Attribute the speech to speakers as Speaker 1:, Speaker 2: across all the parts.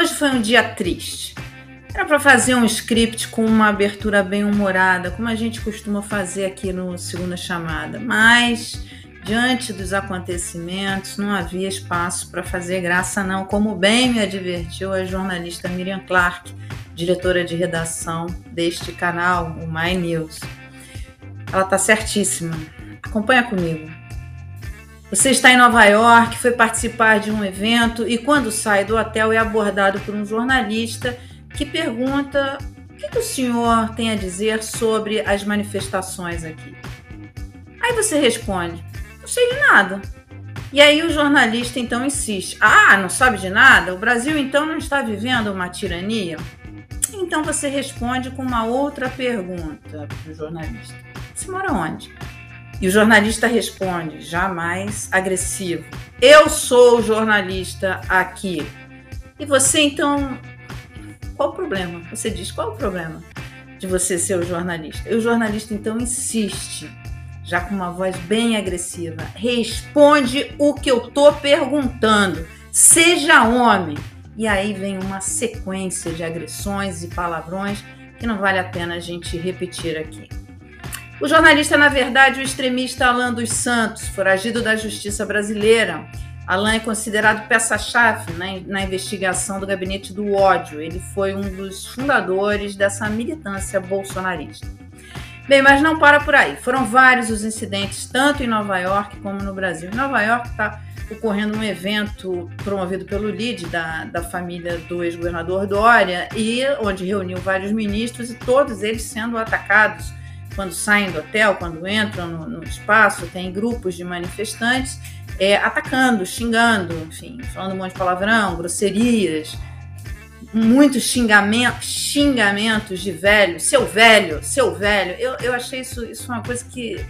Speaker 1: Hoje foi um dia triste. Era para fazer um script com uma abertura bem humorada, como a gente costuma fazer aqui no Segunda Chamada, mas diante dos acontecimentos não havia espaço para fazer graça não, como bem me advertiu a jornalista Miriam Clark, diretora de redação deste canal, o My News. Ela está certíssima. Acompanha comigo. Você está em Nova York, foi participar de um evento e quando sai do hotel é abordado por um jornalista que pergunta o que, que o senhor tem a dizer sobre as manifestações aqui. Aí você responde: não sei de nada. E aí o jornalista então insiste: Ah, não sabe de nada? O Brasil então não está vivendo uma tirania? Então você responde com uma outra pergunta para o jornalista: Você mora onde? E o jornalista responde, jamais agressivo: Eu sou o jornalista aqui. E você então qual o problema? Você diz qual o problema de você ser o jornalista? E o jornalista então insiste, já com uma voz bem agressiva: responde o que eu tô perguntando, seja homem. E aí vem uma sequência de agressões e palavrões que não vale a pena a gente repetir aqui. O jornalista, na verdade, o extremista Alan dos Santos, foragido da justiça brasileira, Alain é considerado peça-chave na, na, investigação do gabinete do ódio. Ele foi um dos fundadores dessa militância bolsonarista. Bem, mas não para por aí. Foram vários os incidentes, tanto em Nova York como no Brasil. Em Nova York está ocorrendo um evento promovido pelo LID, da, da família do ex-governador Dória, e onde reuniu vários ministros e todos eles sendo atacados quando saem do hotel, quando entram no, no espaço, tem grupos de manifestantes é, atacando, xingando, enfim, falando um monte de palavrão, grosserias, muitos xingamentos, xingamentos de velho, seu velho, seu velho. Eu, eu achei isso, isso uma coisa que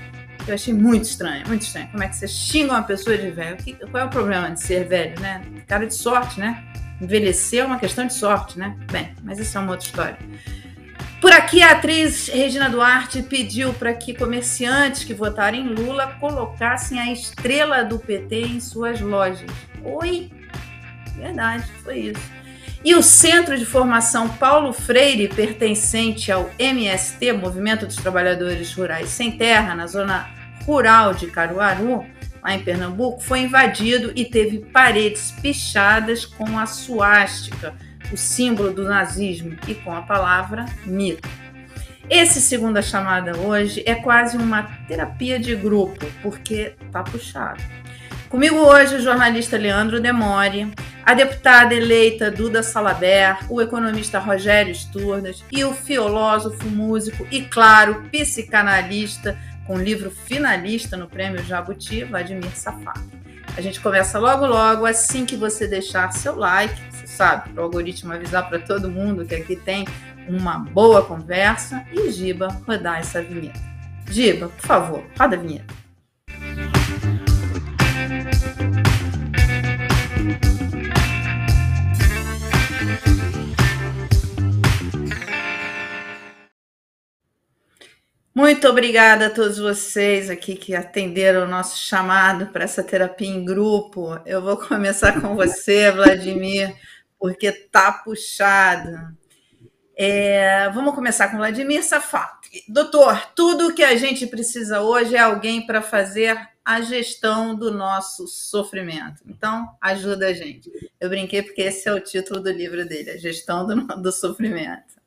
Speaker 1: eu achei muito estranho, muito estranho. Como é que você xinga uma pessoa de velho? Que, qual é o problema de ser velho, né? Cara de sorte, né? Envelhecer é uma questão de sorte, né? Bem, mas isso é uma outra história. Por aqui, a atriz Regina Duarte pediu para que comerciantes que votarem Lula colocassem a estrela do PT em suas lojas. Oi? Verdade, foi isso. E o Centro de Formação Paulo Freire, pertencente ao MST, Movimento dos Trabalhadores Rurais Sem Terra, na zona rural de Caruaru, lá em Pernambuco, foi invadido e teve paredes pichadas com a suástica o símbolo do nazismo e com a palavra mito. Esse segunda chamada hoje é quase uma terapia de grupo, porque tá puxado. Comigo hoje o jornalista Leandro Demore, a deputada eleita Duda Salaber, o economista Rogério Sturdas e o filósofo, músico e, claro, psicanalista, com livro finalista no Prêmio Jabuti, Vladimir Safar. A gente começa logo logo, assim que você deixar seu like, sabe, para o algoritmo avisar para todo mundo que aqui tem uma boa conversa e Giba rodar essa vinheta. Giba, por favor, roda a vinheta. Muito obrigada a todos vocês aqui que atenderam o nosso chamado para essa terapia em grupo. Eu vou começar com você, Vladimir, porque tá puxado. É, vamos começar com Vladimir Safato. Doutor, tudo que a gente precisa hoje é alguém para fazer a gestão do nosso sofrimento. Então, ajuda a gente. Eu brinquei porque esse é o título do livro dele, a gestão do, do sofrimento.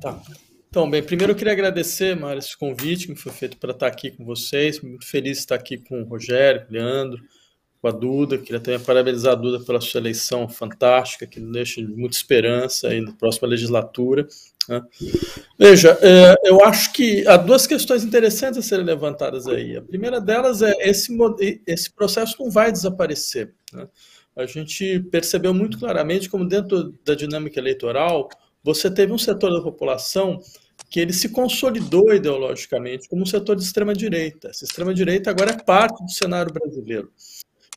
Speaker 2: Tá. Então, bem, primeiro eu queria agradecer, Mário, esse convite que foi feito para estar aqui com vocês. Muito feliz de estar aqui com o Rogério, Leandro, com a Duda. Queria também parabenizar a Duda pela sua eleição fantástica, que nos deixa muita esperança aí na próxima legislatura. Né? Veja, é, eu acho que há duas questões interessantes a serem levantadas aí. A primeira delas é esse, esse processo não vai desaparecer. Né? A gente percebeu muito claramente como dentro da dinâmica eleitoral você teve um setor da população que ele se consolidou ideologicamente como um setor de extrema-direita. Essa extrema-direita agora é parte do cenário brasileiro.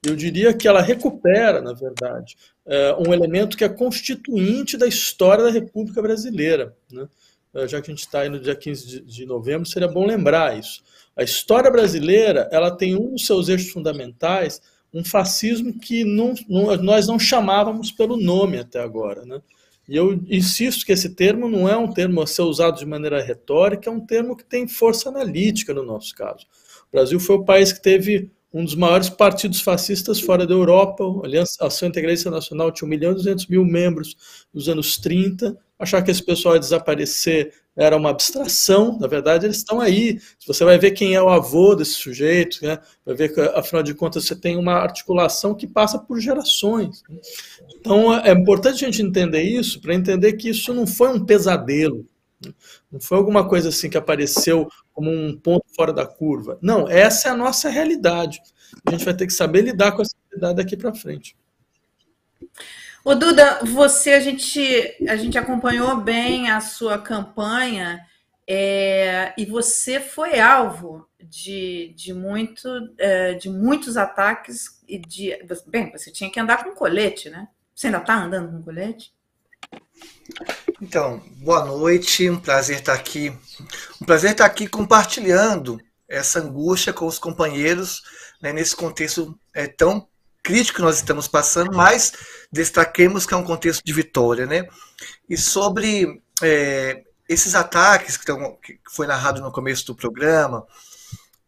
Speaker 2: Eu diria que ela recupera, na verdade, é, um elemento que é constituinte da história da República Brasileira. Né? É, já que a gente está aí no dia 15 de novembro, seria bom lembrar isso. A história brasileira ela tem um dos seus eixos fundamentais um fascismo que não, não, nós não chamávamos pelo nome até agora. Né? E eu insisto que esse termo não é um termo a ser usado de maneira retórica, é um termo que tem força analítica no nosso caso. O Brasil foi o país que teve um dos maiores partidos fascistas fora da Europa. A Aliança Ação Integralista Nacional tinha 1 milhão e 200 mil membros nos anos 30. Achar que esse pessoal ia desaparecer era uma abstração, na verdade eles estão aí. Você vai ver quem é o avô desse sujeito, né? vai ver que, afinal de contas, você tem uma articulação que passa por gerações. Então é importante a gente entender isso, para entender que isso não foi um pesadelo, né? não foi alguma coisa assim que apareceu como um ponto fora da curva. Não, essa é a nossa realidade. A gente vai ter que saber lidar com essa realidade daqui para frente.
Speaker 1: Ô Duda, você a gente a gente acompanhou bem a sua campanha é, e você foi alvo de, de, muito, é, de muitos ataques e de bem, você tinha que andar com colete, né? Você ainda está andando com colete?
Speaker 3: Então, boa noite, um prazer estar aqui. Um prazer estar aqui compartilhando essa angústia com os companheiros né, nesse contexto é, tão crítico que nós estamos passando, mas destaquemos que é um contexto de vitória, né? E sobre é, esses ataques que, tão, que foi narrado no começo do programa,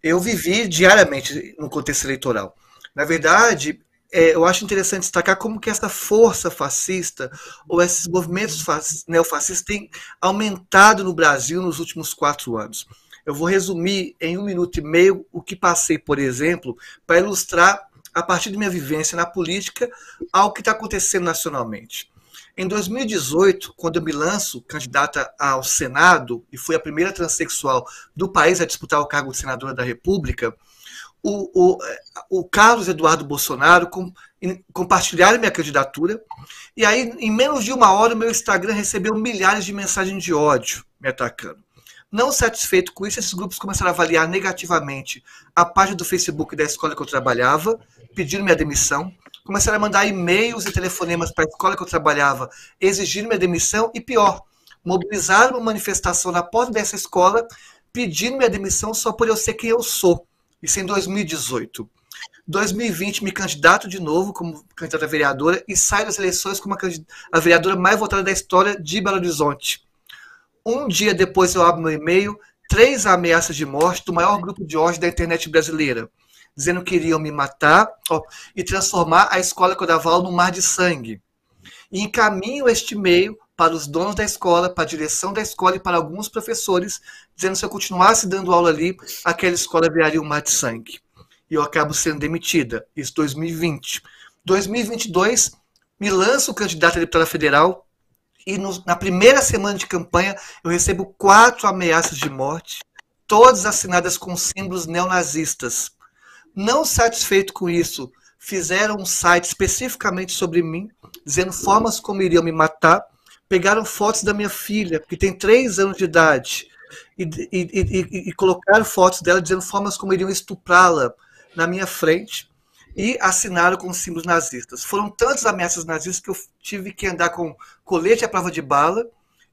Speaker 3: eu vivi diariamente no contexto eleitoral. Na verdade, é, eu acho interessante destacar como que essa força fascista ou esses movimentos neofascistas têm aumentado no Brasil nos últimos quatro anos. Eu vou resumir em um minuto e meio o que passei, por exemplo, para ilustrar a partir de minha vivência na política, ao que está acontecendo nacionalmente. Em 2018, quando eu me lanço candidata ao Senado e fui a primeira transexual do país a disputar o cargo de senadora da República, o, o, o Carlos Eduardo Bolsonaro com, compartilharam minha candidatura e aí, em menos de uma hora, o meu Instagram recebeu milhares de mensagens de ódio me atacando. Não satisfeito com isso, esses grupos começaram a avaliar negativamente a página do Facebook da escola que eu trabalhava, pedindo minha demissão, começaram a mandar e-mails e telefonemas para a escola que eu trabalhava, exigindo minha demissão e pior, mobilizaram uma manifestação na porta dessa escola pedindo minha demissão só por eu ser quem eu sou. Isso em 2018. 2020 me candidato de novo como candidata a vereadora e saio das eleições como a vereadora mais votada da história de Belo Horizonte. Um dia depois eu abro meu e-mail, três ameaças de morte do maior grupo de ódio da internet brasileira, dizendo que iriam me matar ó, e transformar a escola que eu num mar de sangue. E encaminho este e-mail para os donos da escola, para a direção da escola e para alguns professores, dizendo que se eu continuasse dando aula ali, aquela escola viraria um mar de sangue. E eu acabo sendo demitida. Isso 2020. 2022, me lanço candidato a deputada federal, e no, na primeira semana de campanha eu recebo quatro ameaças de morte, todas assinadas com símbolos neonazistas. Não satisfeito com isso, fizeram um site especificamente sobre mim, dizendo formas como iriam me matar, pegaram fotos da minha filha, que tem três anos de idade, e, e, e, e colocaram fotos dela dizendo formas como iriam estuprá-la na minha frente e assinaram com símbolos nazistas. Foram tantas ameaças nazistas que eu tive que andar com colete à prova de bala,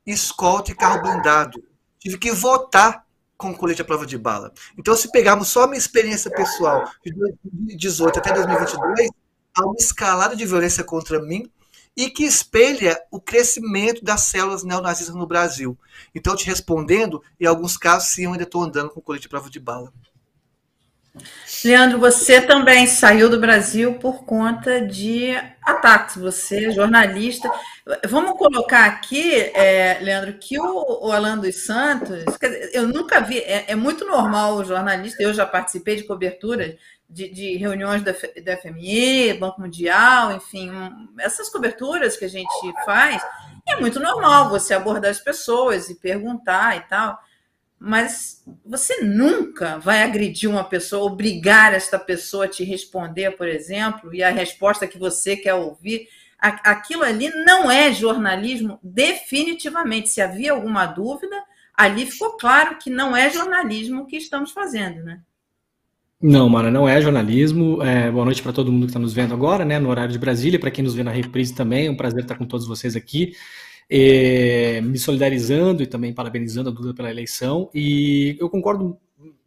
Speaker 3: escolta e carro blindado. Tive que votar com colete à prova de bala. Então, se pegarmos só a minha experiência pessoal de 2018 até 2022, há uma escalada de violência contra mim e que espelha o crescimento das células neonazistas no Brasil. Então, te respondendo, em alguns casos, sim, eu ainda estou andando com colete à prova de bala.
Speaker 1: Leandro, você também saiu do Brasil por conta de ataques. Você é jornalista. Vamos colocar aqui, é, Leandro, que o, o Alan dos Santos, dizer, eu nunca vi, é, é, muito normal o jornalista, eu já participei de cobertura de, de reuniões da, da FMI, Banco Mundial, enfim, essas coberturas que a gente faz, é muito normal você abordar as pessoas e perguntar e tal mas você nunca vai agredir uma pessoa, obrigar esta pessoa a te responder, por exemplo, e a resposta que você quer ouvir. Aquilo ali não é jornalismo, definitivamente. Se havia alguma dúvida, ali ficou claro que não é jornalismo que estamos fazendo, né?
Speaker 4: Não, Mara, não é jornalismo. É, boa noite para todo mundo que está nos vendo agora, né? No horário de Brasília, para quem nos vê na reprise também. É um prazer estar com todos vocês aqui é, me solidarizando e também parabenizando a Duda pela eleição. E eu concordo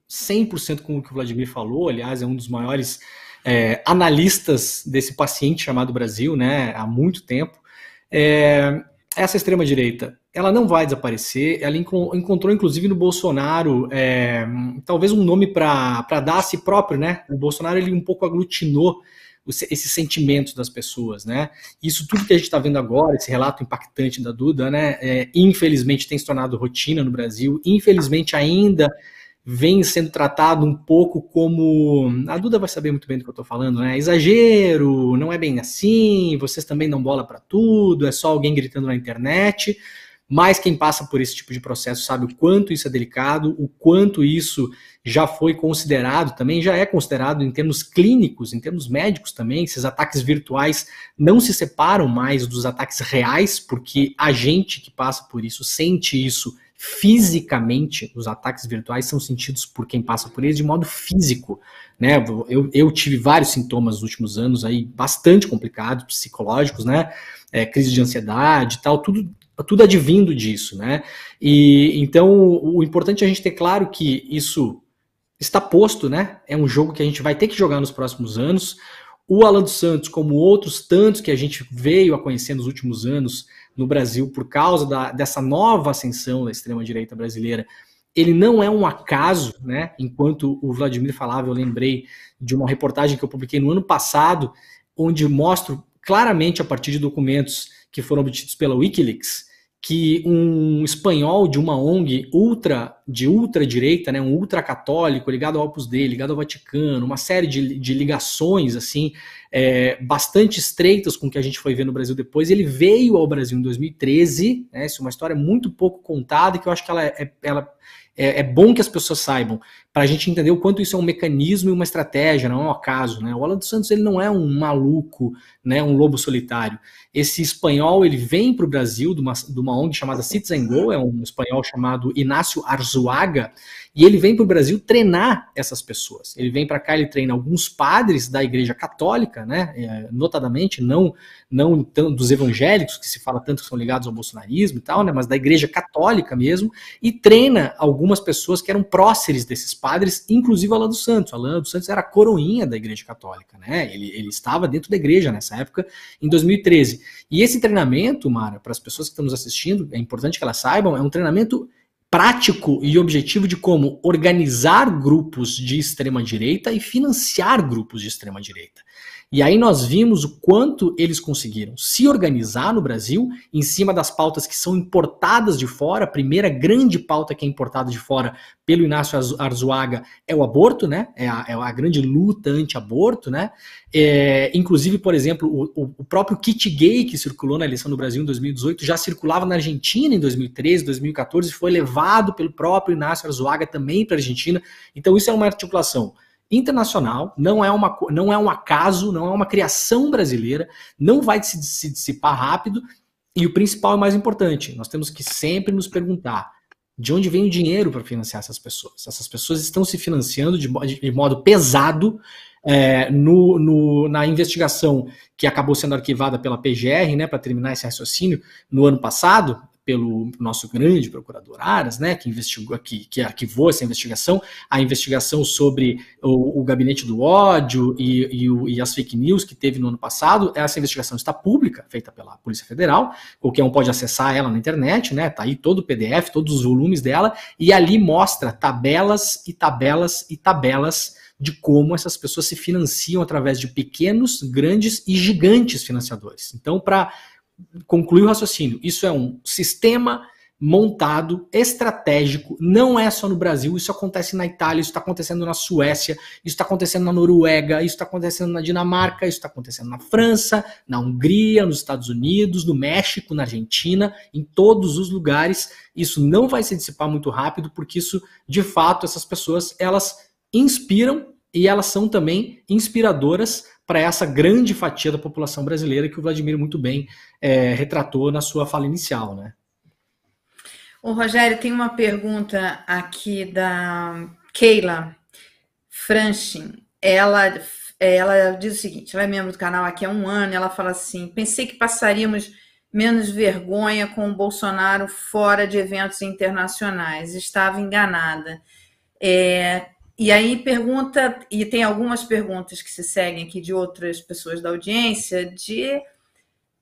Speaker 4: 100% com o que o Vladimir falou, aliás, é um dos maiores é, analistas desse paciente chamado Brasil, né, há muito tempo. É, essa extrema-direita, ela não vai desaparecer, ela encontrou inclusive no Bolsonaro, é, talvez um nome para dar a si próprio, né? O Bolsonaro ele um pouco aglutinou esses sentimentos das pessoas, né? Isso tudo que a gente está vendo agora, esse relato impactante da Duda, né? É, infelizmente tem se tornado rotina no Brasil, infelizmente ainda vem sendo tratado um pouco como. A Duda vai saber muito bem do que eu estou falando, né? Exagero, não é bem assim, vocês também dão bola para tudo, é só alguém gritando na internet. Mas quem passa por esse tipo de processo sabe o quanto isso é delicado, o quanto isso já foi considerado, também já é considerado em termos clínicos, em termos médicos também. Esses ataques virtuais não se separam mais dos ataques reais, porque a gente que passa por isso sente isso fisicamente. Os ataques virtuais são sentidos por quem passa por eles de modo físico. Né? Eu, eu tive vários sintomas nos últimos anos aí bastante complicados, psicológicos, né? É, crise de ansiedade e tal, tudo tudo advindo disso, né? E então o importante é a gente ter claro que isso está posto, né? É um jogo que a gente vai ter que jogar nos próximos anos. O Alan dos Santos, como outros tantos que a gente veio a conhecer nos últimos anos no Brasil por causa da, dessa nova ascensão da extrema-direita brasileira, ele não é um acaso, né? Enquanto o Vladimir falava, eu lembrei de uma reportagem que eu publiquei no ano passado, onde mostro claramente, a partir de documentos que foram obtidos pela Wikileaks, que um espanhol de uma ONG ultra de ultradireita, né, um ultracatólico ligado ao Opus Dei, ligado ao Vaticano, uma série de, de ligações assim é, bastante estreitas com o que a gente foi ver no Brasil depois. Ele veio ao Brasil em 2013, né, isso é uma história muito pouco contada que eu acho que ela, é, ela é, é bom que as pessoas saibam, para a gente entender o quanto isso é um mecanismo e uma estratégia, não é um acaso. Né? O Alan dos Santos ele não é um maluco, né, um lobo solitário. Esse espanhol ele vem para o Brasil de uma, de uma ONG chamada Citizen Go, é um espanhol chamado Inácio Arzuaga, e ele vem para o Brasil treinar essas pessoas. Ele vem para cá, ele treina alguns padres da Igreja Católica, né, é, notadamente, não, não dos evangélicos, que se fala tanto que são ligados ao bolsonarismo e tal, né, mas da Igreja Católica mesmo, e treina algumas pessoas que eram próceres desses padres, inclusive Alain dos Santos. Alain dos Santos era a coroinha da Igreja Católica, né, ele, ele estava dentro da igreja nessa época, em 2013. E esse treinamento, Mara, para as pessoas que estão nos assistindo, é importante que elas saibam, é um treinamento prático e objetivo de como organizar grupos de extrema direita e financiar grupos de extrema direita. E aí nós vimos o quanto eles conseguiram se organizar no Brasil em cima das pautas que são importadas de fora. A primeira grande pauta que é importada de fora pelo Inácio Arzuaga é o aborto, né? É a, é a grande luta anti-aborto, né? É, inclusive, por exemplo, o, o, próprio kit gay que circulou na eleição do Brasil em 2018 já circulava na Argentina em 2013, 2014 e foi levado pelo próprio Inácio Arzuaga também para a Argentina. Então isso é uma articulação internacional, não é, uma, não é um acaso, não é uma criação brasileira, não vai se, se dissipar rápido. E o principal e mais importante, nós temos que sempre nos perguntar de onde vem o dinheiro para financiar essas pessoas. Essas pessoas estão se financiando de, de modo pesado é, no, no, na investigação que acabou sendo arquivada pela PGR, né, para terminar esse raciocínio, no ano passado, pelo nosso grande procurador Aras, né, que investigou, que, que arquivou essa investigação, a investigação sobre o, o gabinete do ódio e, e, e, as fake news que teve no ano passado. Essa investigação está pública, feita pela Polícia Federal. Qualquer um pode acessar ela na internet, né? Tá aí todo o PDF, todos os volumes dela, e ali mostra tabelas e tabelas e tabelas de como essas pessoas se financiam através de pequenos, grandes e gigantes financiadores. Então, para concluir o raciocínio. Isso é um sistema montado, estratégico, não é só no Brasil, isso acontece na Itália, isso está acontecendo na Suécia, isso está acontecendo na Noruega, isso está acontecendo na Dinamarca, isso está acontecendo na França, na Hungria, nos Estados Unidos, no México, na Argentina, em todos os lugares. Isso não vai se dissipar muito rápido, porque isso, de fato, essas pessoas, elas inspiram e elas são também inspiradoras para essa grande fatia da população brasileira que o Vladimir muito bem é, retratou na sua fala inicial, né?
Speaker 1: O Rogério tem uma pergunta aqui da Keila Franchin. Ela, ela diz o seguinte: ela é membro do canal aqui há um ano. Ela fala assim: pensei que passaríamos menos vergonha com o Bolsonaro fora de eventos internacionais. Estava enganada. É, e aí pergunta, e tem algumas perguntas que se seguem aqui de outras pessoas da audiência, de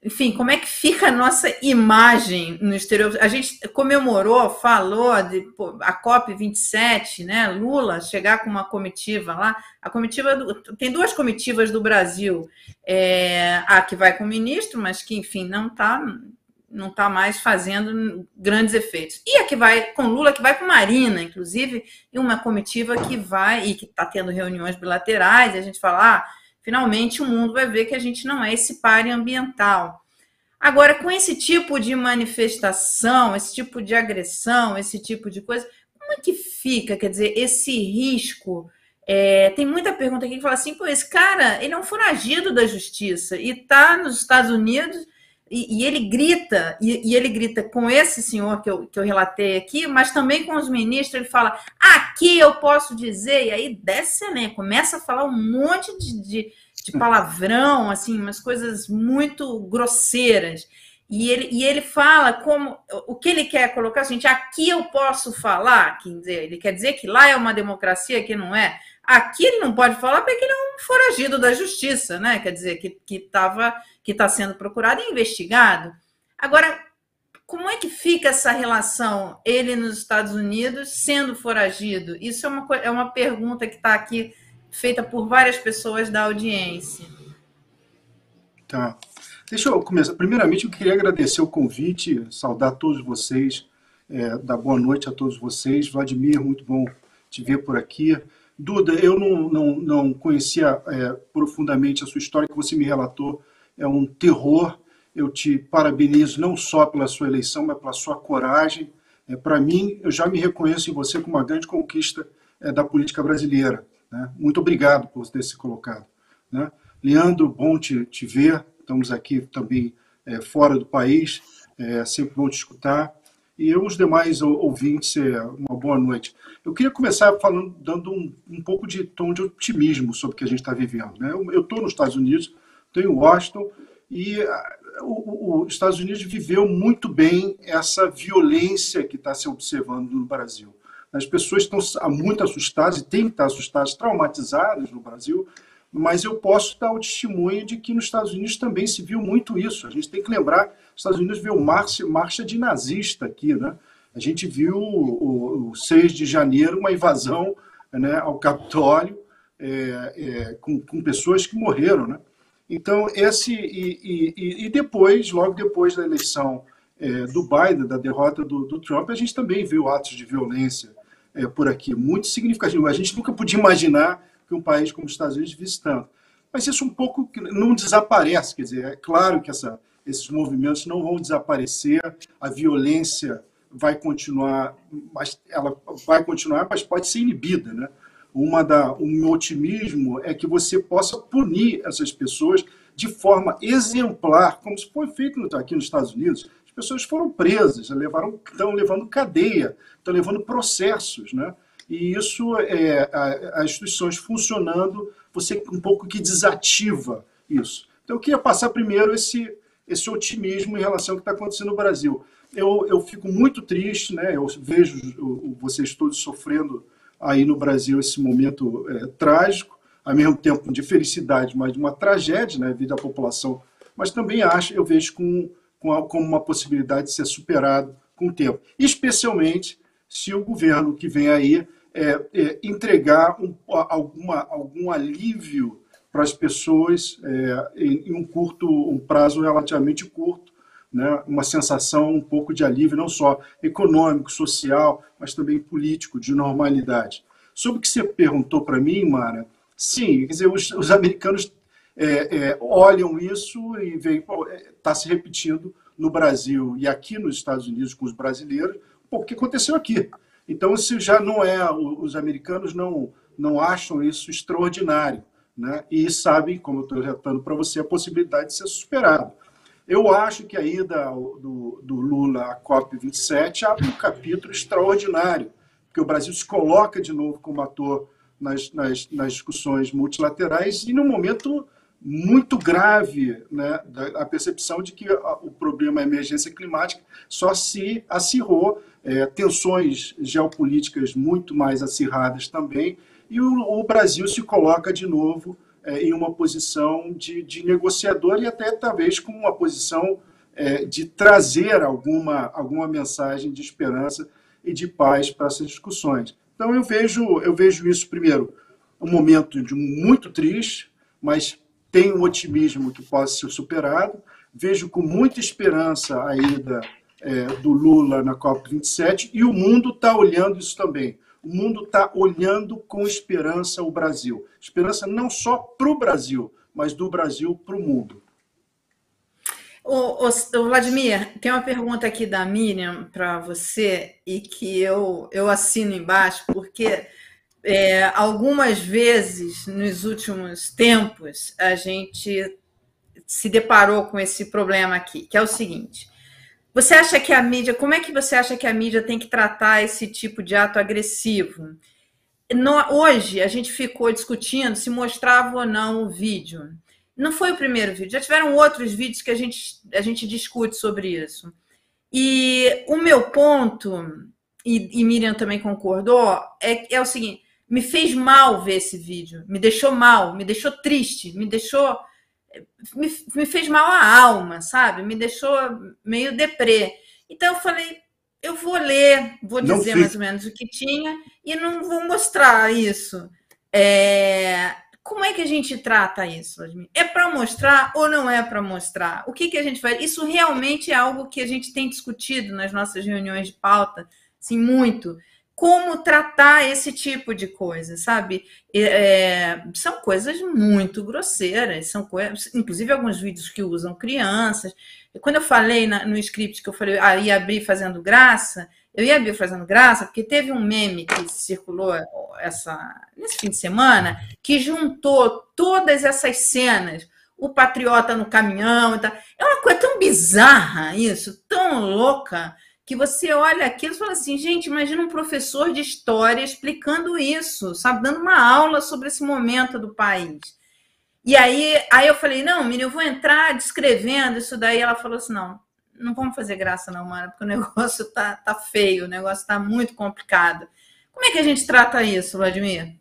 Speaker 1: enfim, como é que fica a nossa imagem no exterior? A gente comemorou, falou de pô, a COP 27, né? Lula chegar com uma comitiva lá. A comitiva do, tem duas comitivas do Brasil, é, a que vai com o ministro, mas que enfim não está não tá mais fazendo grandes efeitos. E a que vai com Lula, que vai com Marina, inclusive, e uma comitiva que vai e que está tendo reuniões bilaterais. E a gente fala, ah, finalmente o mundo vai ver que a gente não é esse pare ambiental. Agora, com esse tipo de manifestação, esse tipo de agressão, esse tipo de coisa, como é que fica? Quer dizer, esse risco. É, tem muita pergunta aqui que fala assim: pô, esse cara, ele é um foragido da justiça e está nos Estados Unidos e, e ele grita, e, e, ele grita com esse senhor que eu, que eu relatei aqui, mas também com os ministros, ele fala, aqui eu posso dizer, e aí desce, né? Começa a falar um monte de, de, de palavrão, assim, umas coisas muito grosseiras. E ele, e ele fala como o que ele quer colocar, gente, aqui eu posso falar, quer dizer, ele quer dizer que lá é uma democracia, que não é. Aqui ele não pode falar porque ele é um foragido da justiça, né? Quer dizer, que estava que está sendo procurado e investigado. Agora, como é que fica essa relação, ele nos Estados Unidos sendo foragido? Isso é uma, é uma pergunta que está aqui feita por várias pessoas da audiência.
Speaker 5: Tá. Deixa eu começar. Primeiramente, eu queria agradecer o convite, saudar todos vocês, é, dar boa noite a todos vocês. Vladimir, muito bom te ver por aqui. Duda, eu não, não, não conhecia é, profundamente a sua história que você me relatou é um terror. Eu te parabenizo não só pela sua eleição, mas pela sua coragem. É, Para mim, eu já me reconheço em você como uma grande conquista é, da política brasileira. Né? Muito obrigado por ter se colocado. Né? Leandro, bom te, te ver. Estamos aqui também é, fora do país. É sempre bom te escutar. E os demais ouvintes, é, uma boa noite. Eu queria começar falando, dando um, um pouco de tom de otimismo sobre o que a gente está vivendo. Né? Eu estou nos Estados Unidos, estou em Washington, e os Estados Unidos viveu muito bem essa violência que está se observando no Brasil. As pessoas estão muito assustadas e têm que estar assustadas, traumatizadas no Brasil, mas eu posso dar o testemunho de que nos Estados Unidos também se viu muito isso. A gente tem que lembrar, os Estados Unidos viu marcha, marcha de nazista aqui, né? A gente viu o, o 6 de janeiro uma invasão né, ao Capitólio é, é, com, com pessoas que morreram, né? Então, esse. E, e, e depois, logo depois da eleição é, do Biden, da derrota do, do, Trump, a gente também viu atos de violência é, por aqui, muito significativos. A gente nunca podia imaginar que um país como os Estados Unidos visse tanto. Mas isso um pouco não desaparece, quer dizer, é claro que essa, esses movimentos não vão desaparecer, a violência vai continuar, mas ela vai continuar, mas pode ser inibida, né? uma da, o meu otimismo é que você possa punir essas pessoas de forma exemplar, como se foi feito aqui nos Estados Unidos. As pessoas foram presas, levaram, estão levando cadeia, estão levando processos, né? E isso é as instituições funcionando, você um pouco que desativa isso. Então eu queria passar primeiro esse esse otimismo em relação ao que está acontecendo no Brasil. Eu, eu fico muito triste, né? Eu vejo vocês todos sofrendo aí no Brasil esse momento é, trágico, ao mesmo tempo de felicidade, mas de uma tragédia na né, vida da população. Mas também acho, eu vejo com, com como uma possibilidade de ser superado com o tempo. Especialmente se o governo que vem aí é, é, entregar um, alguma, algum alívio para as pessoas é, em, um curto, um prazo relativamente curto, né, uma sensação um pouco de alívio, não só econômico, social, mas também político, de normalidade. Sobre o que você perguntou para mim, Mara, sim, quer dizer, os, os americanos é, é, olham isso e veem, está se repetindo no Brasil e aqui nos Estados Unidos com os brasileiros, o que aconteceu aqui. Então, isso já não é, os americanos não, não acham isso extraordinário, né? e sabem, como eu estou relatando para você, a possibilidade de ser superado. Eu acho que a ida do, do Lula à COP27 abre um capítulo extraordinário, porque o Brasil se coloca de novo como ator nas, nas, nas discussões multilaterais e num momento muito grave né, a percepção de que o problema da emergência climática só se acirrou, é, tensões geopolíticas muito mais acirradas também, e o, o Brasil se coloca de novo é, em uma posição de, de, negociador e até talvez com uma posição é, de trazer alguma, alguma mensagem de esperança e de paz para essas discussões. Então eu vejo, eu vejo isso primeiro um momento de muito triste, mas tem um otimismo que pode ser superado. Vejo com muita esperança a ida é, do Lula na COP27 e o mundo está olhando isso também. O mundo está olhando com esperança o Brasil. Esperança não só para o Brasil, mas do Brasil para o mundo.
Speaker 1: Ô, ô, Vladimir, tem uma pergunta aqui da Miriam para você e que eu, eu assino embaixo, porque é, algumas vezes nos últimos tempos a gente se deparou com esse problema aqui, que é o seguinte: você acha que a mídia, como é que você acha que a mídia tem que tratar esse tipo de ato agressivo? No, hoje a gente ficou discutindo se mostrava ou não o vídeo. Não foi o primeiro vídeo, já tiveram outros vídeos que a gente, a gente discute sobre isso. E o meu ponto, e, e Miriam também concordou, é, é o seguinte: me fez mal ver esse vídeo, me deixou mal, me deixou triste, me deixou me, me fez mal a alma, sabe? Me deixou meio deprê. Então eu falei, eu vou ler, vou não dizer mais ou menos o que tinha e não vou mostrar isso. É... Como é que a gente trata isso, Vladimir? É para mostrar ou não é para mostrar? O que, que a gente faz? Isso realmente é algo que a gente tem discutido nas nossas reuniões de pauta, assim, muito como tratar esse tipo de coisa, sabe? É, são coisas muito grosseiras, são coisas, inclusive alguns vídeos que usam crianças. E quando eu falei na, no script que eu falei, ah, ia abrir fazendo graça, eu ia abrir fazendo graça, porque teve um meme que circulou essa, nesse fim de semana que juntou todas essas cenas. O patriota no caminhão. É uma coisa tão bizarra isso, tão louca que você olha aquilo e fala assim, gente, imagina um professor de história explicando isso, sabe, dando uma aula sobre esse momento do país. E aí, aí eu falei, não, menina, eu vou entrar descrevendo isso daí. Ela falou assim, não, não vamos fazer graça não, Mara, porque o negócio tá, tá feio, o negócio tá muito complicado. Como é que a gente trata isso, Vladimir?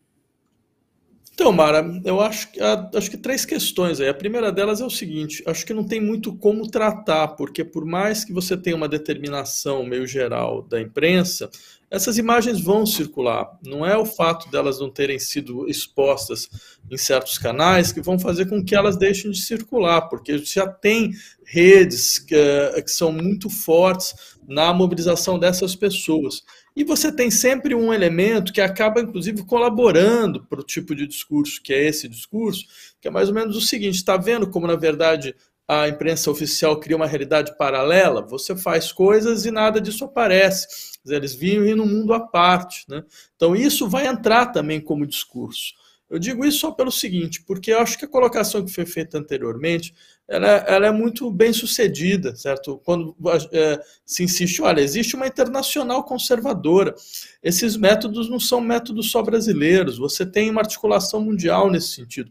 Speaker 2: Então, Mara, eu acho, acho que três questões aí. A primeira delas é o seguinte: acho que não tem muito como tratar, porque por mais que você tenha uma determinação meio geral da imprensa, essas imagens vão circular. Não é o fato delas não terem sido expostas em certos canais que vão fazer com que elas deixem de circular, porque já tem redes que, que são muito fortes na mobilização dessas pessoas. E você tem sempre um elemento que acaba, inclusive, colaborando para o tipo de discurso que é esse discurso, que é mais ou menos o seguinte: está vendo como, na verdade, a imprensa oficial cria uma realidade paralela? Você faz coisas e nada disso aparece. Eles vivem num mundo à parte. Né? Então, isso vai entrar também como discurso. Eu digo isso só pelo seguinte, porque eu acho que a colocação que foi feita anteriormente ela, ela é muito bem sucedida, certo? Quando é, se insiste, olha, existe uma internacional conservadora. Esses métodos não são métodos só brasileiros, você tem uma articulação mundial nesse sentido.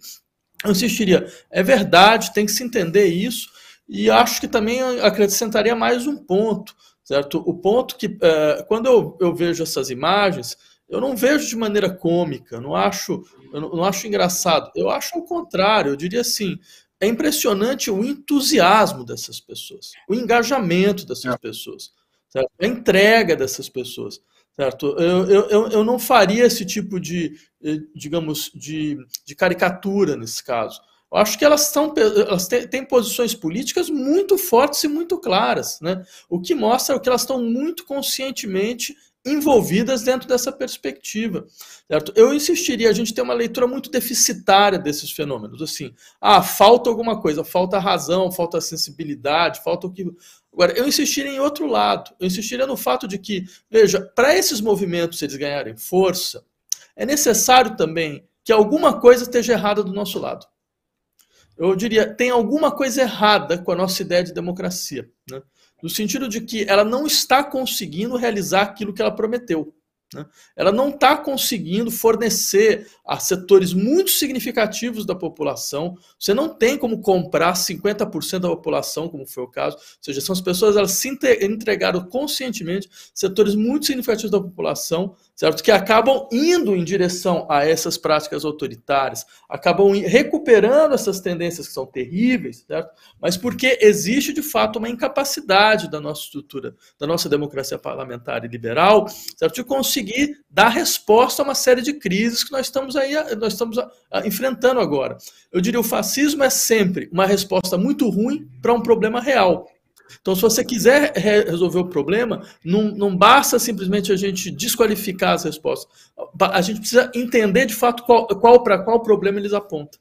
Speaker 2: Eu insistiria, é verdade, tem que se entender isso, e acho que também acrescentaria mais um ponto, certo? O ponto que, é, quando eu, eu vejo essas imagens, eu não vejo de maneira cômica, não acho, eu não, não acho engraçado. Eu acho ao contrário, eu diria assim, é impressionante o entusiasmo dessas pessoas, o engajamento dessas é. pessoas, certo? a entrega dessas pessoas. Certo? Eu, eu, eu não faria esse tipo de, eh, digamos, de, de caricatura nesse caso. Eu acho que elas, são, elas têm, têm, posições políticas muito fortes e muito claras, né? o que mostra que elas estão muito conscientemente envolvidas dentro dessa perspectiva. Certo? Eu insistiria, a gente tem uma leitura muito deficitária desses fenômenos. Assim, ah, falta alguma coisa, falta razão, falta sensibilidade, falta o que. Agora, eu insistiria em outro lado. Eu insistiria no fato de que, veja, para esses movimentos eles ganharem força, é necessário também que alguma coisa esteja errada do nosso lado. Eu diria, tem alguma coisa errada com a nossa ideia de democracia. Né? No sentido de que ela não está conseguindo realizar aquilo que ela prometeu. Né? Ela não está conseguindo fornecer a setores muito significativos da população. Você não tem como comprar 50% da população, como foi o caso. Ou seja, são as pessoas elas se entregaram conscientemente setores muito significativos da população, certo? Que acabam indo em direção a essas práticas autoritárias, acabam recuperando essas tendências que são terríveis, certo? Mas porque existe de fato uma incapacidade da nossa estrutura, da nossa democracia parlamentar e liberal, certo? De conseguir dar resposta a uma série de crises que nós estamos aí, nós estamos enfrentando agora. Eu diria o fascismo é sempre uma resposta muito ruim para um problema real. Então, se você quiser resolver o problema, não, não basta simplesmente a gente desqualificar as respostas. A gente precisa entender de fato qual, qual para qual problema eles apontam.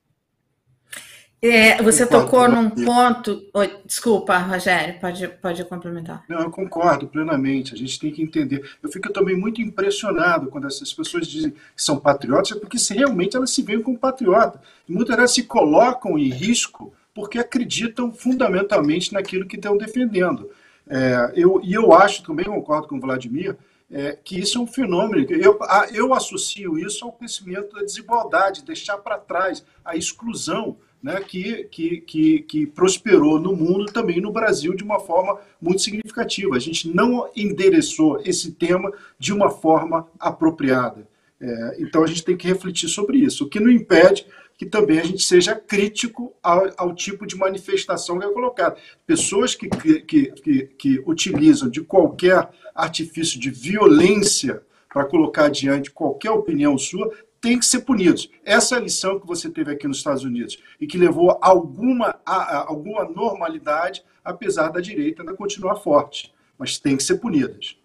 Speaker 1: É, você concordo, tocou num ponto. Oi, desculpa, Rogério, pode, pode complementar.
Speaker 5: Não, eu concordo plenamente. A gente tem que entender. Eu fico também muito impressionado quando essas pessoas dizem que são patriotas, é porque se realmente elas se veem como patriotas. E muitas vezes se colocam em risco porque acreditam fundamentalmente naquilo que estão defendendo. É, eu, e eu acho, também concordo com o Vladimir, é, que isso é um fenômeno. Eu, eu associo isso ao crescimento da desigualdade, deixar para trás a exclusão né, que, que, que, que, prosperou no mundo também no Brasil de uma forma muito significativa. A gente não endereçou esse tema de uma forma apropriada. É, então a gente tem que refletir sobre isso, o que não impede que também a gente seja crítico ao, ao tipo de manifestação que é colocada. Pessoas que, que, que, que utilizam de qualquer artifício de violência para colocar adiante qualquer opinião sua têm que ser punidos. Essa é a lição que você teve aqui nos Estados Unidos e que levou alguma, a, a, alguma normalidade, apesar da direita ainda continuar forte. Mas tem que ser punidas.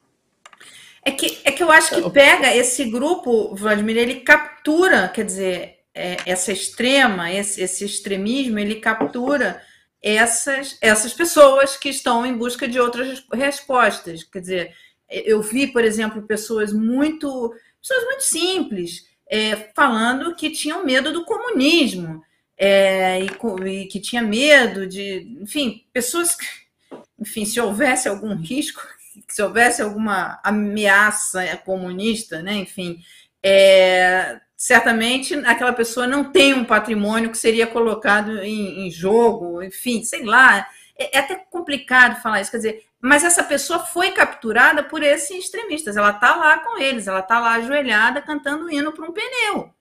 Speaker 1: É que, é que eu acho que pega esse grupo, Vladimir, ele captura, quer dizer, é, essa extrema, esse, esse extremismo, ele captura essas, essas pessoas que estão em busca de outras respostas. Quer dizer, eu vi, por exemplo, pessoas muito, pessoas muito simples, é, falando que tinham medo do comunismo é, e, e, que tinha medo de, enfim, pessoas que, enfim, se houvesse algum risco, se houvesse alguma ameaça comunista, né, enfim, é, certamente aquela pessoa não tem um patrimônio que seria colocado em, em jogo, enfim, sei lá, é, é até complicado falar isso, quer dizer, mas essa pessoa foi capturada por esses extremistas. Ela está lá com eles, ela está lá ajoelhada cantando hino para um pneu.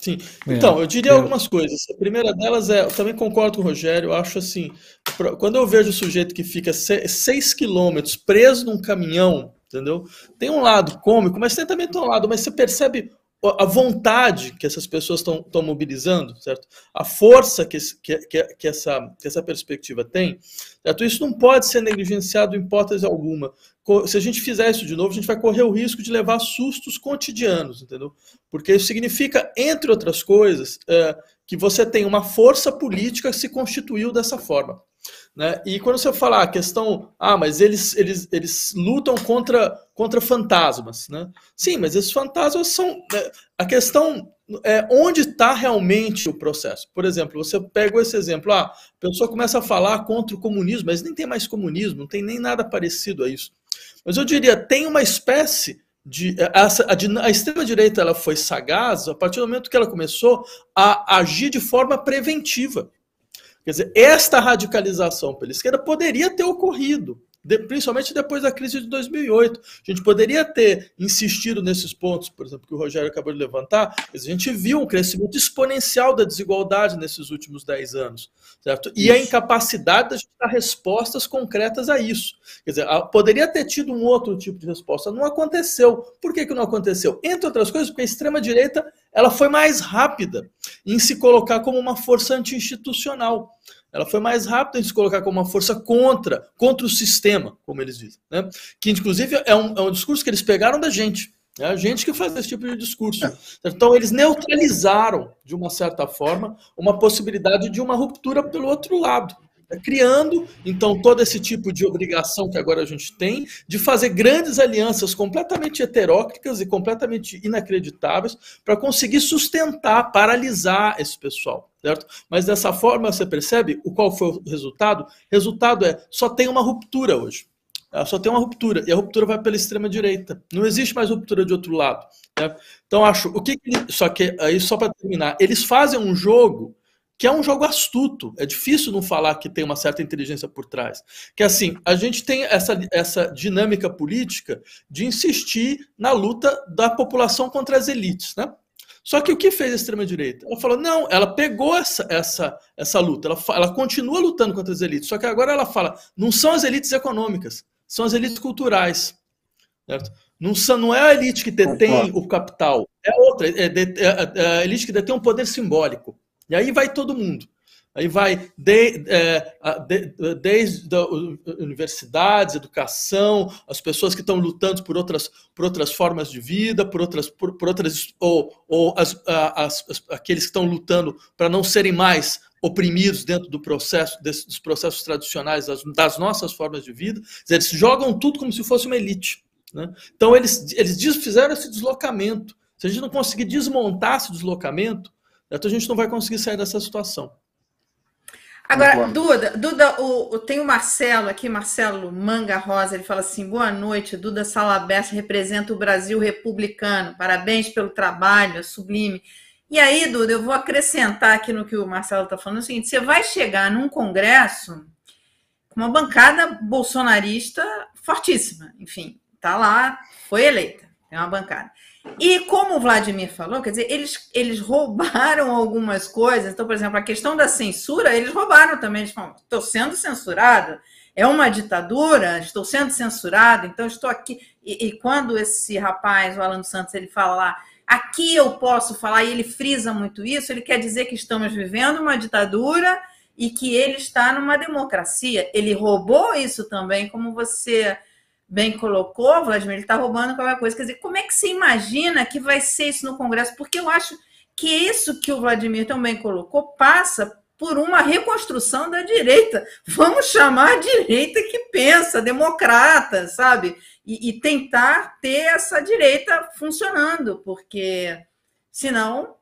Speaker 2: Sim. É, então, eu diria é. algumas coisas. A primeira delas é, eu também concordo com o Rogério, eu acho assim, quando eu vejo o sujeito que fica seis quilômetros preso num caminhão, entendeu? Tem um lado cômico, mas tem também tem um lado, mas você percebe a vontade que essas pessoas estão mobilizando, certo? A força que, que, que, essa, que essa perspectiva tem, certo? Isso não pode ser negligenciado em hipótese alguma. Se a gente fizer isso de novo, a gente vai correr o risco de levar sustos cotidianos, entendeu? Porque isso significa, entre outras coisas, é, que você tem uma força política que se constituiu dessa forma. Né? E quando você falar a questão, ah, mas eles, eles, eles lutam contra, contra fantasmas. Né? Sim, mas esses fantasmas são. Né, a questão é onde está realmente o processo. Por exemplo, você pega esse exemplo, ah, a pessoa começa a falar contra o comunismo, mas nem tem mais comunismo, não tem nem nada parecido a isso. Mas eu diria, tem uma espécie de a, a, a extrema-direita ela foi sagaz a partir do momento que ela começou a agir de forma preventiva. Quer dizer, esta radicalização pela esquerda poderia ter ocorrido, de, principalmente depois da crise de 2008. A gente poderia ter insistido nesses pontos, por exemplo, que o Rogério acabou de levantar, a gente viu um crescimento exponencial da desigualdade nesses últimos 10 anos, certo? E isso. a incapacidade de dar respostas concretas a isso. Quer dizer, poderia ter tido um outro tipo de resposta, não aconteceu. Por que, que não aconteceu? Entre outras coisas, porque a extrema-direita ela foi mais rápida em se colocar como uma força anti-institucional. Ela foi mais rápida em se colocar como uma força contra, contra o sistema, como eles dizem. Né? Que, inclusive, é um, é um discurso que eles pegaram da gente. É a gente que faz esse tipo de discurso. Então, eles neutralizaram, de uma certa forma, uma possibilidade de uma ruptura pelo outro lado. Tá criando, então, todo esse tipo de obrigação que agora a gente tem de fazer grandes alianças completamente heterócritas e completamente inacreditáveis para conseguir sustentar, paralisar esse pessoal, certo? Mas dessa forma, você percebe o qual foi o resultado? Resultado é, só tem uma ruptura hoje. ela só tem uma ruptura, e a ruptura vai pela extrema-direita. Não existe mais ruptura de outro lado. Né? Então, acho. O que, que Só que, aí, só para terminar, eles fazem um jogo que é um jogo astuto. É difícil não falar que tem uma certa inteligência por trás. Que assim, a gente tem essa, essa dinâmica política de insistir na luta da população contra as elites, né? Só que o que fez a extrema-direita? Ela falou, não, ela pegou essa, essa, essa luta, ela, ela continua lutando contra as elites, só que agora ela fala, não são as elites econômicas, são as elites culturais. Certo? Não, são, não é a elite que detém o capital, é outra, é, é, é, a elite que detém um poder simbólico. E aí vai todo mundo. Aí vai de, é, de, desde universidades, educação, as pessoas que estão lutando por outras, por outras formas de vida, por outras, por, por outras ou, ou as, as, as, aqueles que estão lutando para não serem mais oprimidos dentro do processo dos processos tradicionais das, das, nossas formas de vida. Eles jogam tudo como se fosse uma elite. Né? Então eles, eles fizeram esse deslocamento. Se a gente não conseguir desmontar esse deslocamento, a gente não vai conseguir sair dessa situação.
Speaker 1: Agora, Duda, Duda o, o, tem o Marcelo aqui, Marcelo Manga Rosa, ele fala assim: boa noite, Duda Salabessa representa o Brasil republicano, parabéns pelo trabalho, é sublime. E aí, Duda, eu vou acrescentar aqui no que o Marcelo está falando o seguinte: você vai chegar num congresso com uma bancada bolsonarista fortíssima, enfim, tá lá, foi eleita, é uma bancada. E como o Vladimir falou, quer dizer, eles, eles roubaram algumas coisas. Então, por exemplo, a questão da censura, eles roubaram também. Eles falam, estou sendo censurado, é uma ditadura, estou sendo censurado, então estou aqui. E, e, quando esse rapaz, o Alan Santos, ele fala lá, aqui eu posso falar, e ele frisa muito isso, ele quer dizer que estamos vivendo uma ditadura e que ele está numa democracia. Ele roubou isso também, como você bem colocou, Vladimir, ele está roubando qualquer coisa. Quer dizer, como é que você imagina que vai ser isso no Congresso? Porque eu acho que isso que o Vladimir também colocou passa por uma reconstrução da direita. Vamos chamar a direita que pensa, democrata, sabe? E, e tentar ter essa direita funcionando, porque senão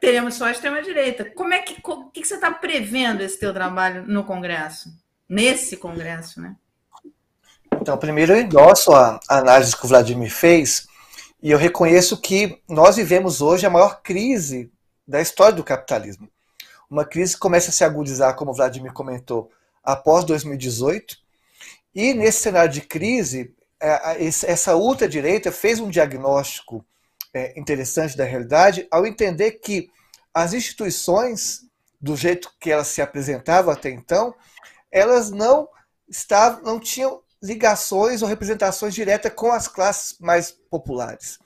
Speaker 1: teremos só a extrema-direita. Como é que, o que você está prevendo esse teu trabalho no Congresso? Nesse Congresso, né?
Speaker 3: Então, primeiro eu endosso a, análise que o Vladimir fez e eu reconheço que nós vivemos hoje a maior crise da história do capitalismo. Uma crise que começa a se agudizar, como o Vladimir comentou, após 2018. E nesse cenário de crise, é, essa ultradireita fez um diagnóstico é, interessante da realidade ao entender que as instituições, do jeito que elas se apresentavam até então, elas não estavam, não tinham ligações ou representações diretas com as classes mais populares.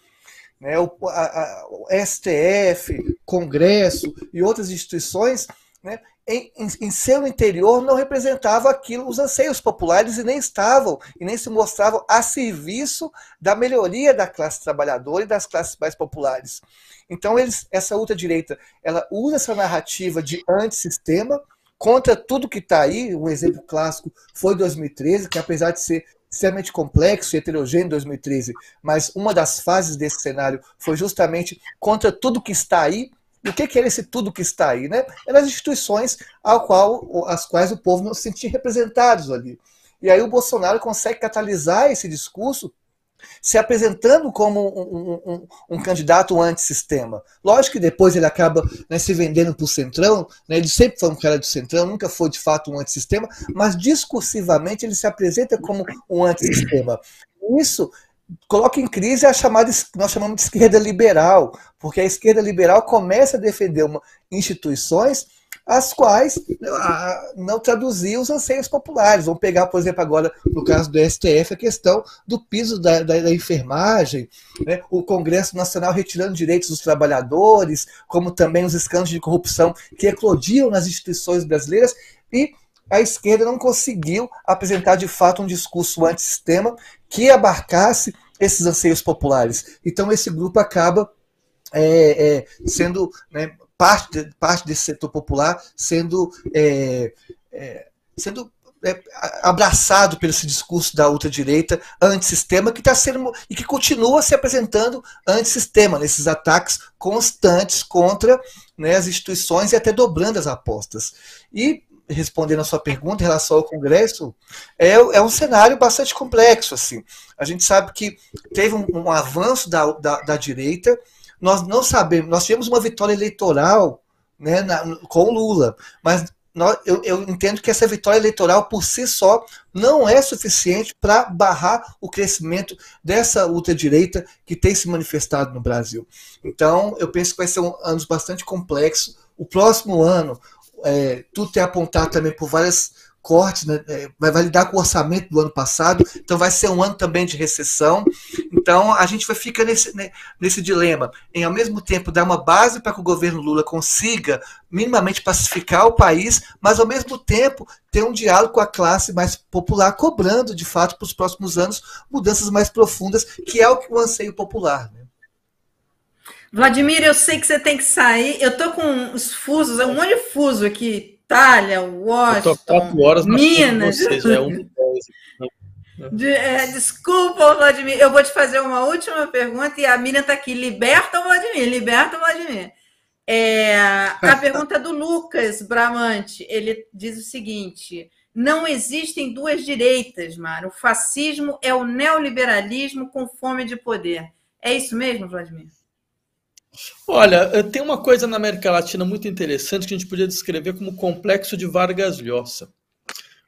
Speaker 3: Né? O, a, a, o STF, Congresso e outras instituições, né, em, em, em, seu interior não representavam aquilo, os anseios populares e nem estavam e nem se mostravam a serviço da melhoria da classe trabalhadora e das classes mais populares. Então eles, essa ultradireita, ela usa essa narrativa de antissistema, contra tudo que está aí. Um exemplo clássico foi 2013, que apesar de ser extremamente complexo e heterogêneo em 2013, mas uma das fases desse cenário foi justamente contra tudo que está aí. E o que é esse tudo que está aí? Né? Eram as instituições ao qual, as quais o povo não se sentia representados ali. E aí o Bolsonaro consegue catalisar esse discurso se apresentando como um, um, um, um candidato antissistema. Lógico que depois ele acaba né, se vendendo para o Centrão, né, ele sempre foi um cara do Centrão, nunca foi de fato um antissistema, mas discursivamente ele se apresenta como um antissistema. Isso coloca em crise a chamada nós chamamos de esquerda liberal, porque a esquerda liberal começa a defender uma, instituições as quais não traduziam os anseios populares. Vamos pegar, por exemplo, agora, no caso do STF, a questão do piso da, da, da enfermagem, né? o Congresso Nacional retirando direitos dos trabalhadores, como também os escândalos de corrupção que eclodiam nas instituições brasileiras, e a esquerda não conseguiu apresentar de fato um discurso antissistema que abarcasse esses anseios populares. Então, esse grupo acaba é, é, sendo né, parte, parte desse setor popular sendo, é, é, sendo é, abraçado pelo esse discurso da ultradireita antissistema que está sendo e que continua se apresentando antissistema nesses ataques constantes contra né, as instituições e até dobrando as apostas. E respondendo a sua pergunta em relação ao Congresso, é, é um cenário bastante complexo. Assim. A gente sabe que teve um, um avanço da, da, da, direita, nós não sabemos, nós tivemos uma vitória eleitoral né, na, com Lula, mas nós, eu, eu, entendo que essa vitória eleitoral por si só não é suficiente para barrar o crescimento dessa ultradireita que tem se manifestado no Brasil. Então, eu penso que vai ser um ano bastante complexo. O próximo ano, é, tudo tem apontado também por várias cortes, né, é, vai validar com o orçamento do ano passado, então vai ser um ano também de recessão. Então a gente vai ficar nesse, né, nesse dilema, em ao mesmo tempo dar uma base para que o governo Lula consiga minimamente pacificar o país, mas ao mesmo tempo ter um diálogo com a classe mais popular, cobrando de fato para os próximos anos mudanças mais profundas, que é o que o anseio popular. Né?
Speaker 1: Vladimir, eu sei que você tem que sair. Eu tô com os fusos, um monte de fuso aqui. Itália, Washington, horas Minas. Vocês, é um... De, é, desculpa, Vladimir. Eu vou te fazer uma última pergunta e a Miriam está aqui. Liberta o Vladimir, liberta o Vladimir. É, a pergunta é do Lucas Bramante. Ele diz o seguinte: não existem duas direitas, Mara. O fascismo é o neoliberalismo com fome de poder. É isso mesmo, Vladimir?
Speaker 2: Olha, eh, tem uma coisa na América Latina muito interessante que a gente podia descrever como complexo de Vargas Llosa.